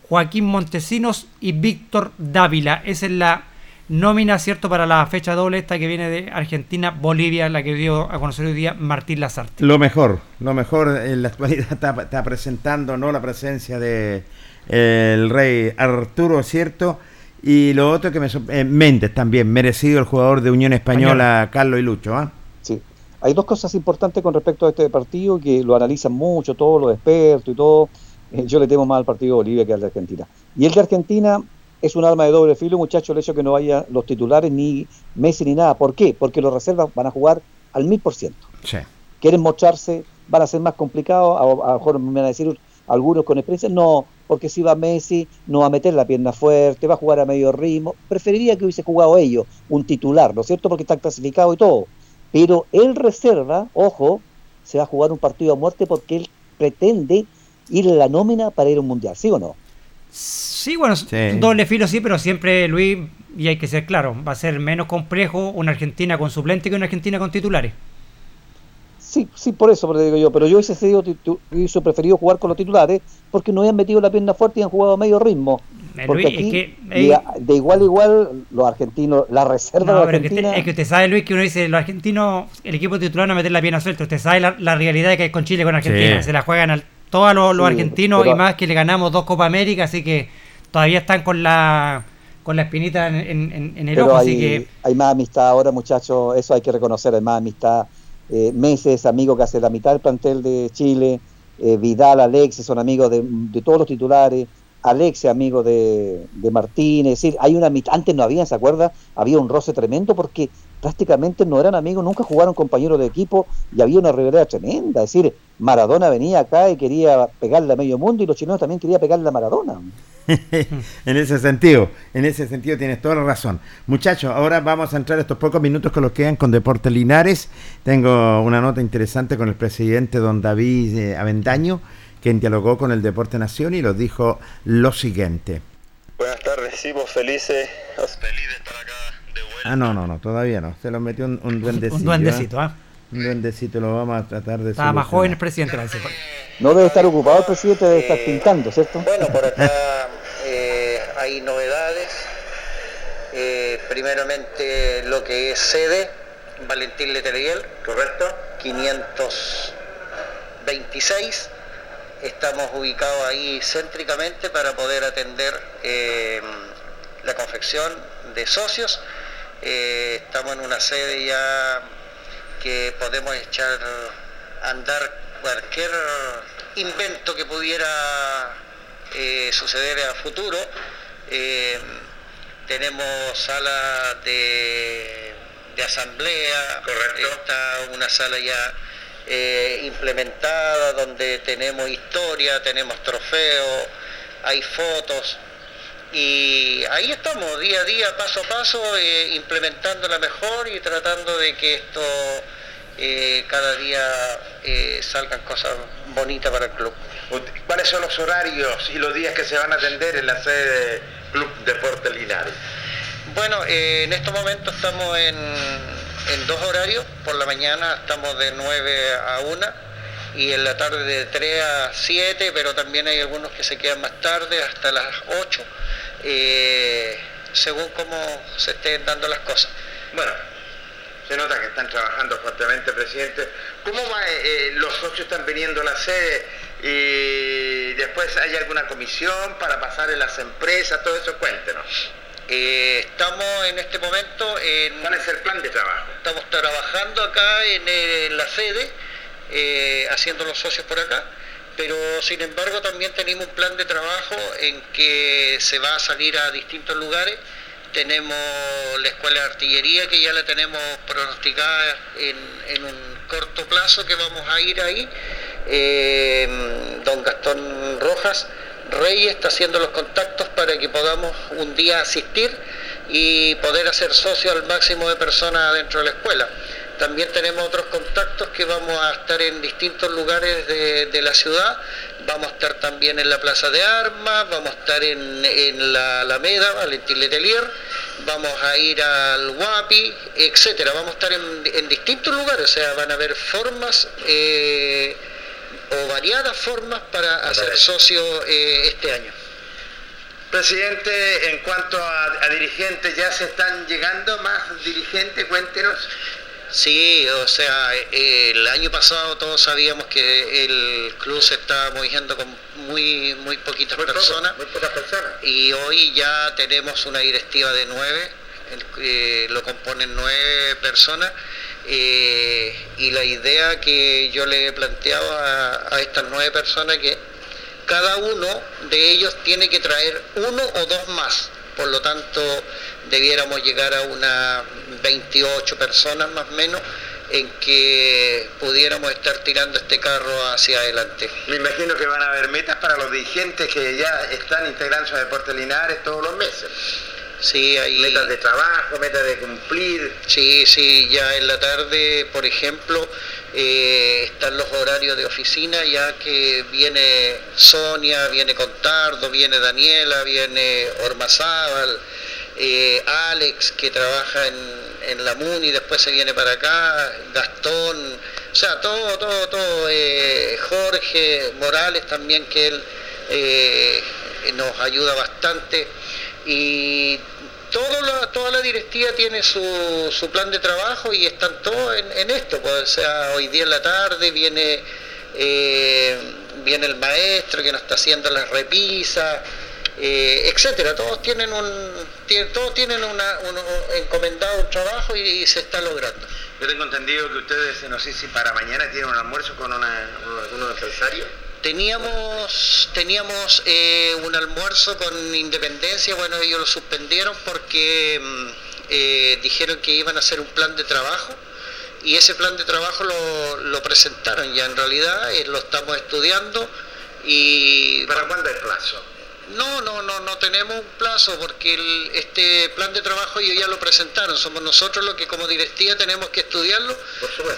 Joaquín Montesinos y Víctor Dávila. Esa es la nómina, ¿cierto?, para la fecha doble esta que viene de Argentina-Bolivia, la que dio a conocer hoy día Martín Lazarte. Lo mejor, lo mejor en la actualidad está, está presentando no la presencia de el rey Arturo, ¿cierto? Y lo otro que me eh, Méndez también, merecido el jugador de Unión Española, Carlos y Lucho, ¿ah? Sí. Hay dos cosas importantes con respecto a este partido que lo analizan mucho todos los expertos y todo. Eh, yo le temo más al partido de Bolivia que al de Argentina. Y el de Argentina es un arma de doble filo, muchachos, el hecho de que no haya los titulares ni Messi ni nada. ¿Por qué? Porque los reservas van a jugar al mil por ciento. Quieren mostrarse, van a ser más complicados, a, a lo mejor me van a decir algunos con experiencia, no, porque si va Messi, no va a meter la pierna fuerte, va a jugar a medio ritmo, preferiría que hubiese jugado ellos, un titular, ¿no es cierto? Porque están clasificados y todo, pero él reserva, ojo, se va a jugar un partido a muerte porque él pretende ir en la nómina para ir a un mundial, ¿sí o no? Sí, bueno, doble filo sí, pero siempre, Luis, y hay que ser claro, va a ser menos complejo una Argentina con suplente que una Argentina con titulares. Sí, sí, por eso pero digo yo, pero yo hubiese, sido hubiese preferido jugar con los titulares porque no habían metido la pierna fuerte y han jugado a medio ritmo. Eh, Porque Luis, es que, de, eh, de igual a igual, los argentinos, la reserva No, de que Argentina. usted- es que usted sabe, Luis, que uno dice, los argentinos, el equipo titular no va a meter la pierna suelta. Usted sabe la, la realidad que hay con Chile con Argentina. Sí. Se la juegan al, todos los, los Sí, argentinos pero- y más que le ganamos dos Copa América, así que todavía están con la con la espinita en, en- en- el pero ojo, hay, así que hay más amistad ahora, muchachos, eso hay que reconocer, hay más amistad. Eh, Meses, amigo que hace la mitad del plantel de Chile, eh, Vidal, Alexis, son amigos de, de todos los titulares. Alex, amigo de, de Martínez, es decir, hay una mitad, antes no había, ¿se acuerda? Había un roce tremendo porque prácticamente no eran amigos, nunca jugaron compañeros de equipo y había una rivalidad tremenda, es decir, Maradona venía acá y quería pegarle a medio mundo y los chilenos también querían pegarle a Maradona. en ese sentido, en ese sentido tienes toda la razón. Muchachos, ahora vamos a entrar estos pocos minutos que los quedan con Deportes Linares. Tengo una nota interesante con el presidente don David eh, Avendaño, quien dialogó con el Deporte Nación y nos dijo lo siguiente. Buenas tardes, sí, felices, feliz de estar acá. Ah, no, no, no, todavía no. Se lo metió un, un duendecito. Un duendecito, ¿eh? ¿ah? Un duendecito, lo vamos a tratar de Estaba más joven el presidente, parece. No debe estar ocupado el presidente, debe estar pintando, ¿cierto? Bueno, por acá eh, hay novedades. Eh, primeramente lo que es sede, Valentín Letelier, correcto, 526. Estamos ubicados ahí céntricamente para poder atender eh, la confección de socios. Eh, estamos en una sede ya que podemos echar a andar cualquier invento que pudiera eh, suceder a futuro. Eh, tenemos sala de, de asamblea, está una sala ya eh, implementada donde tenemos historia, tenemos trofeos, hay fotos. Y ahí estamos, día a día, paso a paso, eh, implementándola mejor y tratando de que esto eh, cada día eh, salgan cosas bonitas para el club. ¿Cuáles son los horarios y los días que se van a atender en la sede de Club Deportes Linares? Bueno, eh, en estos momentos estamos en, en dos horarios. Por la mañana estamos de 9 a 1 y en la tarde de 3 a 7, pero también hay algunos que se quedan más tarde, hasta las 8, eh, según cómo se estén dando las cosas. Bueno, se nota que están trabajando fuertemente, presidente. ¿Cómo va, eh, eh, los socios están viniendo a la sede y después hay alguna comisión para pasar en las empresas? Todo eso, cuéntenos. Eh, estamos en este momento en... ¿Cuál es el plan de trabajo? Estamos trabajando acá en, en la sede, eh, haciendo los socios por acá, pero sin embargo también tenemos un plan de trabajo en que se va a salir a distintos lugares. Tenemos la escuela de artillería que ya la tenemos pronosticada en, un corto plazo que vamos a ir ahí. Eh, don Gastón Rojas Reyes está haciendo los contactos para que podamos un día asistir y poder hacer socio al máximo de personas dentro de la escuela. También tenemos otros contactos que vamos a estar en distintos lugares de, de la ciudad. Vamos a estar también en la Plaza de Armas, vamos a estar en, en la Alameda, Valentín Letelier, vamos a ir al Guapi, etcétera. Vamos a estar en, en distintos lugares, o sea, van a haber formas eh, o variadas formas para hacer socio eh, este año. Presidente, en cuanto a, a dirigentes, ¿ya se están llegando más dirigentes? Cuéntenos. Sí, o sea, eh, el año pasado todos sabíamos que el club se estaba moviendo con muy muy poquitas Muy poco, personas muy pocas personas. y hoy ya tenemos una directiva de nueve, el- eh, lo componen nueve personas eh, y la idea que yo le he planteado a, a estas nueve personas que cada uno de ellos tiene que traer uno o dos más. Por lo tanto, debiéramos llegar a unas 28 personas más o menos en que pudiéramos estar tirando este carro hacia adelante. Me imagino que van a haber metas para los dirigentes que ya están integrándose a Deportes Linares todos los meses. Sí, hay Metas de trabajo, metas de cumplir. Sí, sí, ya en la tarde, por ejemplo, eh, están los horarios de oficina, ya que viene Sonia, viene Contardo, viene Daniela, viene Ormazábal, eh, Alex, que trabaja en, en la MUNI, después se viene para acá, Gastón, o sea, todo, todo, todo, eh, Jorge Morales también, que él nos ayuda bastante. Y todo la- toda la directiva tiene su, su plan de trabajo y están todos en, esto. Pues, o sea, hoy día en la tarde viene, eh, viene el maestro que nos está haciendo las repisas, eh, etcétera. Todos tienen un, todos tienen una, un- un- encomendado un trabajo y, se está logrando. Yo tengo entendido que ustedes, no sé si para mañana tienen un almuerzo con una, uno- algunos empresarios. Teníamos, teníamos eh, un almuerzo con Independencia, bueno, ellos lo suspendieron porque mm, eh, dijeron que iban a hacer un plan de trabajo y ese plan de trabajo lo, presentaron ya en realidad, eh, lo estamos estudiando y... ¿Para cuándo el plazo? No, no, no, no tenemos un plazo porque el- este plan de trabajo ellos ya lo presentaron. Somos nosotros los que como directiva tenemos que estudiarlo.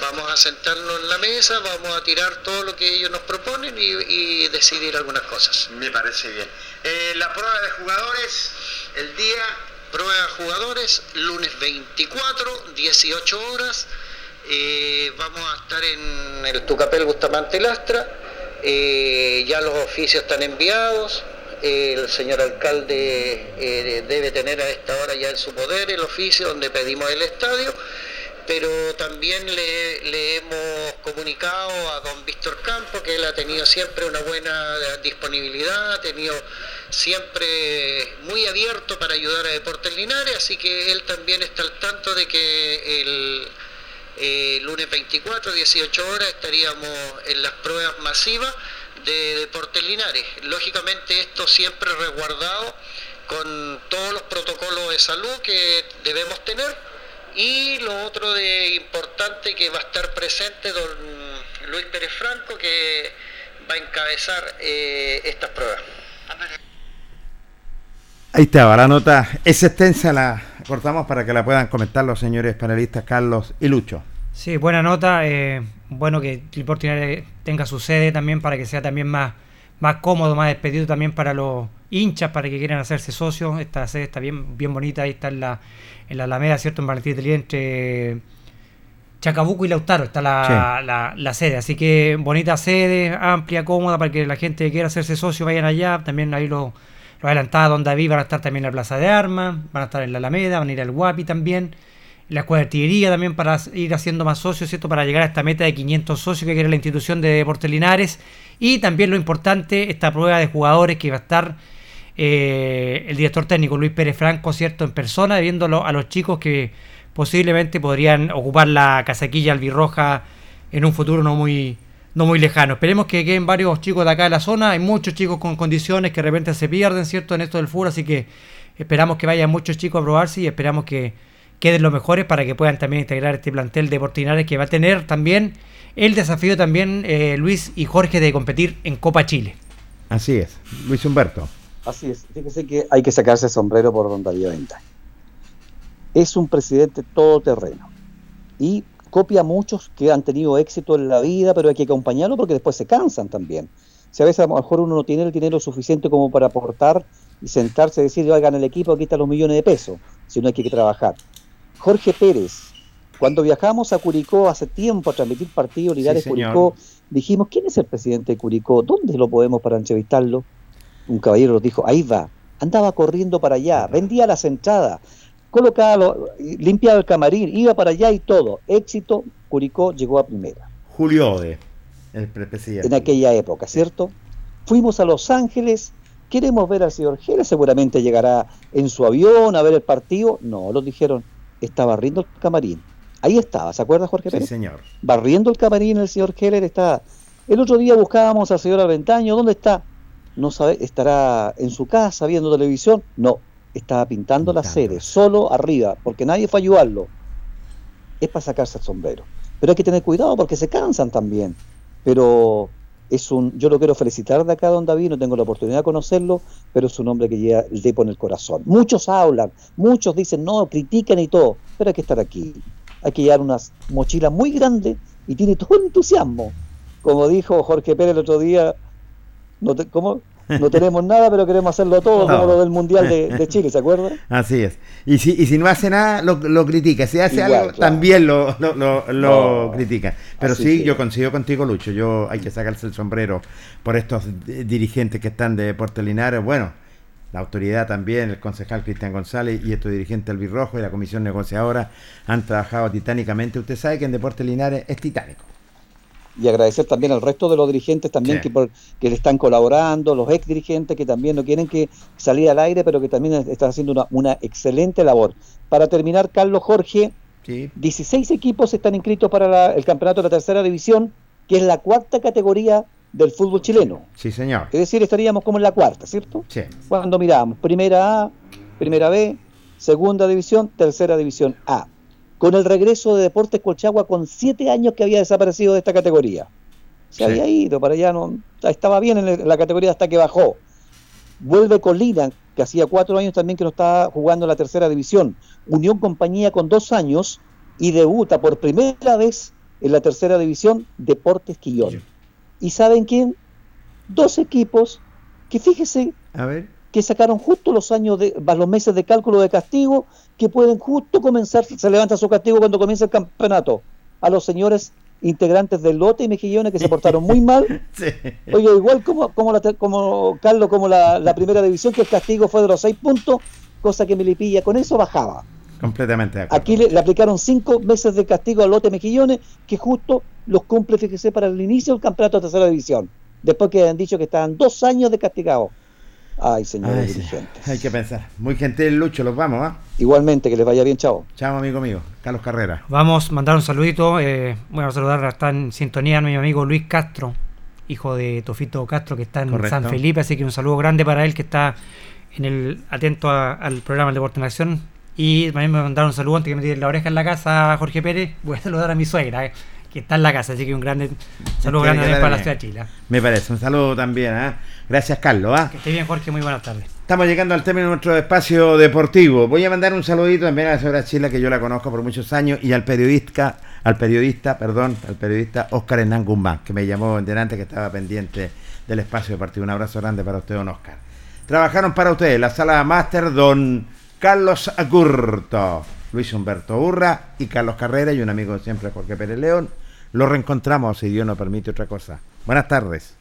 Vamos a sentarnos en la mesa, vamos a tirar todo lo que ellos nos proponen y, y decidir algunas cosas. Me parece bien. Eh, la prueba de jugadores, el día... Prueba de jugadores, lunes 24, 18 horas. Eh, vamos a estar en el Tucapel Bustamante Lastra. Eh, ya los oficios están enviados. El señor alcalde eh, debe tener a esta hora ya en su poder el oficio donde pedimos el estadio. Pero también le, le hemos comunicado a don Víctor Campo que él ha tenido siempre una buena disponibilidad, ha tenido siempre muy abierto para ayudar a Deportes Linares, así que él también está al tanto de que el eh, lunes 24, 18 horas estaríamos en las pruebas masivas de Deportes Linares. Lógicamente esto siempre resguardado con todos los protocolos de salud que debemos tener y lo otro de importante que va a estar presente don Luis Pérez Franco que va a encabezar eh, estas pruebas. Ahí estaba, la nota es extensa, la cortamos para que la puedan comentar los señores panelistas Carlos y Lucho. Sí, buena nota. eh, bueno que Deportes Linares tenga su sede también para que sea también más, más cómodo, más despedido también para los hinchas, para que quieran hacerse socios. Esta sede está bien, bien bonita, ahí está en la, en la Alameda, ¿cierto? En Valentín Telía, entre Chacabuco y Lautaro está la, Sí. la, la sede. Así que bonita sede, amplia, cómoda, para que la gente que quiera hacerse socio vayan allá. También ahí los lo adelantados Don David van a estar también en la Plaza de Armas, van a estar en la Alameda, van a ir al Guapi también. La escuadra de artillería también para ir haciendo más socios, ¿cierto? Para llegar a esta meta de 500 socios que quiere la institución de Deportes Linares. Y también lo importante, esta prueba de jugadores que va a estar eh, el director técnico Luis Pérez Franco, ¿cierto? En persona, viéndolo a los chicos que posiblemente podrían ocupar la casaquilla albirroja en un futuro no muy, no muy lejano. Esperemos que queden varios chicos de acá de la zona. Hay muchos chicos con condiciones que de repente se pierden, ¿cierto? En esto del fútbol, así que esperamos que vayan muchos chicos a probarse y esperamos que queden los mejores para que puedan también integrar este plantel de Portinares que va a tener también el desafío también eh, Luis y Jorge de competir en Copa Chile. Así es, Luis Humberto. Así es, fíjese que hay que sacarse el sombrero por Don David Aventaño. Es un presidente todoterreno y copia a muchos que han tenido éxito en la vida, pero hay que acompañarlo porque después se cansan también. Si a veces a lo mejor uno no tiene el dinero suficiente como para aportar y sentarse y decir, oigan, el equipo aquí están los millones de pesos, si no hay que trabajar. Jorge Pérez, cuando viajamos a Curicó hace tiempo a transmitir partido Linares señor. Curicó, dijimos, ¿quién es el presidente de Curicó? ¿Dónde lo podemos para entrevistarlo? Un caballero nos dijo, ahí va, andaba corriendo para allá, vendía las entradas, colocaba, lo- limpiaba el camarín, iba para allá y todo. Éxito, Curicó llegó a primera Julio Ode, el pre- presidente. en aquella época, ¿cierto? Fuimos a Los Ángeles, queremos ver al señor Geller, seguramente llegará en su avión a ver el partido. No, lo dijeron, estaba barriendo el camarín. Ahí estaba, ¿se acuerda Jorge Sí, Pérez? señor. Barriendo el camarín el señor Heller está. El otro día buscábamos al señor Aventaño, ¿dónde está? No sabe, estará en su casa viendo televisión. No, estaba pintando la sede, solo arriba, porque nadie fue a ayudarlo. Es para sacarse el sombrero. Pero hay que tener cuidado porque se cansan también. Pero es un, yo lo quiero felicitar de acá, don David, no tengo la oportunidad de conocerlo, pero es un hombre que lleva el depo en el corazón. Muchos hablan, muchos dicen no, critican y todo, pero hay que estar aquí. Hay que llevar una mochila muy grande y tiene todo el entusiasmo. Como dijo Jorge Pérez el otro día, no, te- ¿cómo? No tenemos nada, pero queremos hacerlo todo, No. como lo del Mundial de, de Chile, ¿se acuerda? Así es. Y si, y si no hace nada, lo, lo critica. Si hace Igual, algo, claro. también lo, lo, lo- lo No. critica. Pero Así sí, que- yo coincido contigo, Lucho. Yo hay que sacarse el sombrero por estos di- dirigentes que están de Deportes Linares. Bueno, la autoridad también, el concejal Cristian González y estos dirigentes albirrojos y la comisión negociadora han trabajado titánicamente. Usted sabe que en Deportes Linares es titánico. Y agradecer también al resto de los dirigentes también Sí. que, por- que le están colaborando, los ex dirigentes que también no quieren que salir al aire, pero que también están haciendo una, una excelente labor. Para terminar, Carlos Jorge, 16 equipos están inscritos para la- el campeonato de la tercera división, que es la cuarta categoría del fútbol chileno. Sí, señor. Es decir, estaríamos como en la cuarta, ¿cierto? Sí. Cuando miramos primera A, primera B, segunda división, tercera división A. Con el regreso de Deportes Colchagua con siete años que había desaparecido de esta categoría. Se Sí. había ido para allá, no, estaba bien en la categoría hasta que bajó. Vuelve Colina, que hacía cuatro años también que no estaba jugando en la tercera división. Unión Compañía con dos años y debuta por primera vez en la tercera división Deportes Quillón. ¿Y saben quién? Dos equipos que fíjese A ver. Que sacaron justo los años de los meses de cálculo de castigo que pueden justo comenzar, se levanta su castigo cuando comienza el campeonato. A los señores integrantes del lote y mejillones que se portaron muy mal. Oye, igual como, como, la, como Carlos, como la, la primera división, que el castigo fue de los seis puntos, cosa que Melipilla con eso bajaba. Completamente de acuerdo. Aquí le, le aplicaron cinco meses de castigo al lote Mejillones, que justo los cumple, fíjese, para el inicio del campeonato de tercera división. Después que han dicho que estaban dos años de castigado. Ay, señores Ay, sí. dirigentes. Hay que pensar. Muy gentil, Lucho, los vamos, ¿ah? Igualmente, que les vaya bien, chao. Chao, amigo mío. Carlos Carrera. Vamos a mandar un saludito. Eh, bueno, a saludar, está en sintonía mi amigo Luis Castro, hijo de Tofito Castro, que está en Correcto. San Felipe. Así que un saludo grande para él, que está en el atento a- al programa El Deporte en Acción. Y también me mandaron un saludo antes que me tiren la oreja en la casa, Jorge Pérez. Voy a saludar a mi suegra, eh, que está en la casa. Así que un grande saludo grande para la ciudad de Chile. Me parece. Un saludo también, ¿ah? Gracias, Carlos, ¿ah? Que esté bien, Jorge. Muy buenas tardes. Estamos llegando al término de nuestro espacio deportivo. Voy a mandar un saludito también a la señora Chila, que yo la conozco por muchos años, y al periodista, al periodista, perdón, al periodista Oscar Hernán Guzmán, que me llamó en delante que estaba pendiente del espacio deportivo. Un abrazo grande para usted, don Oscar. Trabajaron para ustedes la sala máster don Carlos Agurto, Luis Humberto Urra y Carlos Carrera y un amigo de siempre Jorge Pérez León. Lo reencontramos si Dios nos permite otra cosa. Buenas tardes.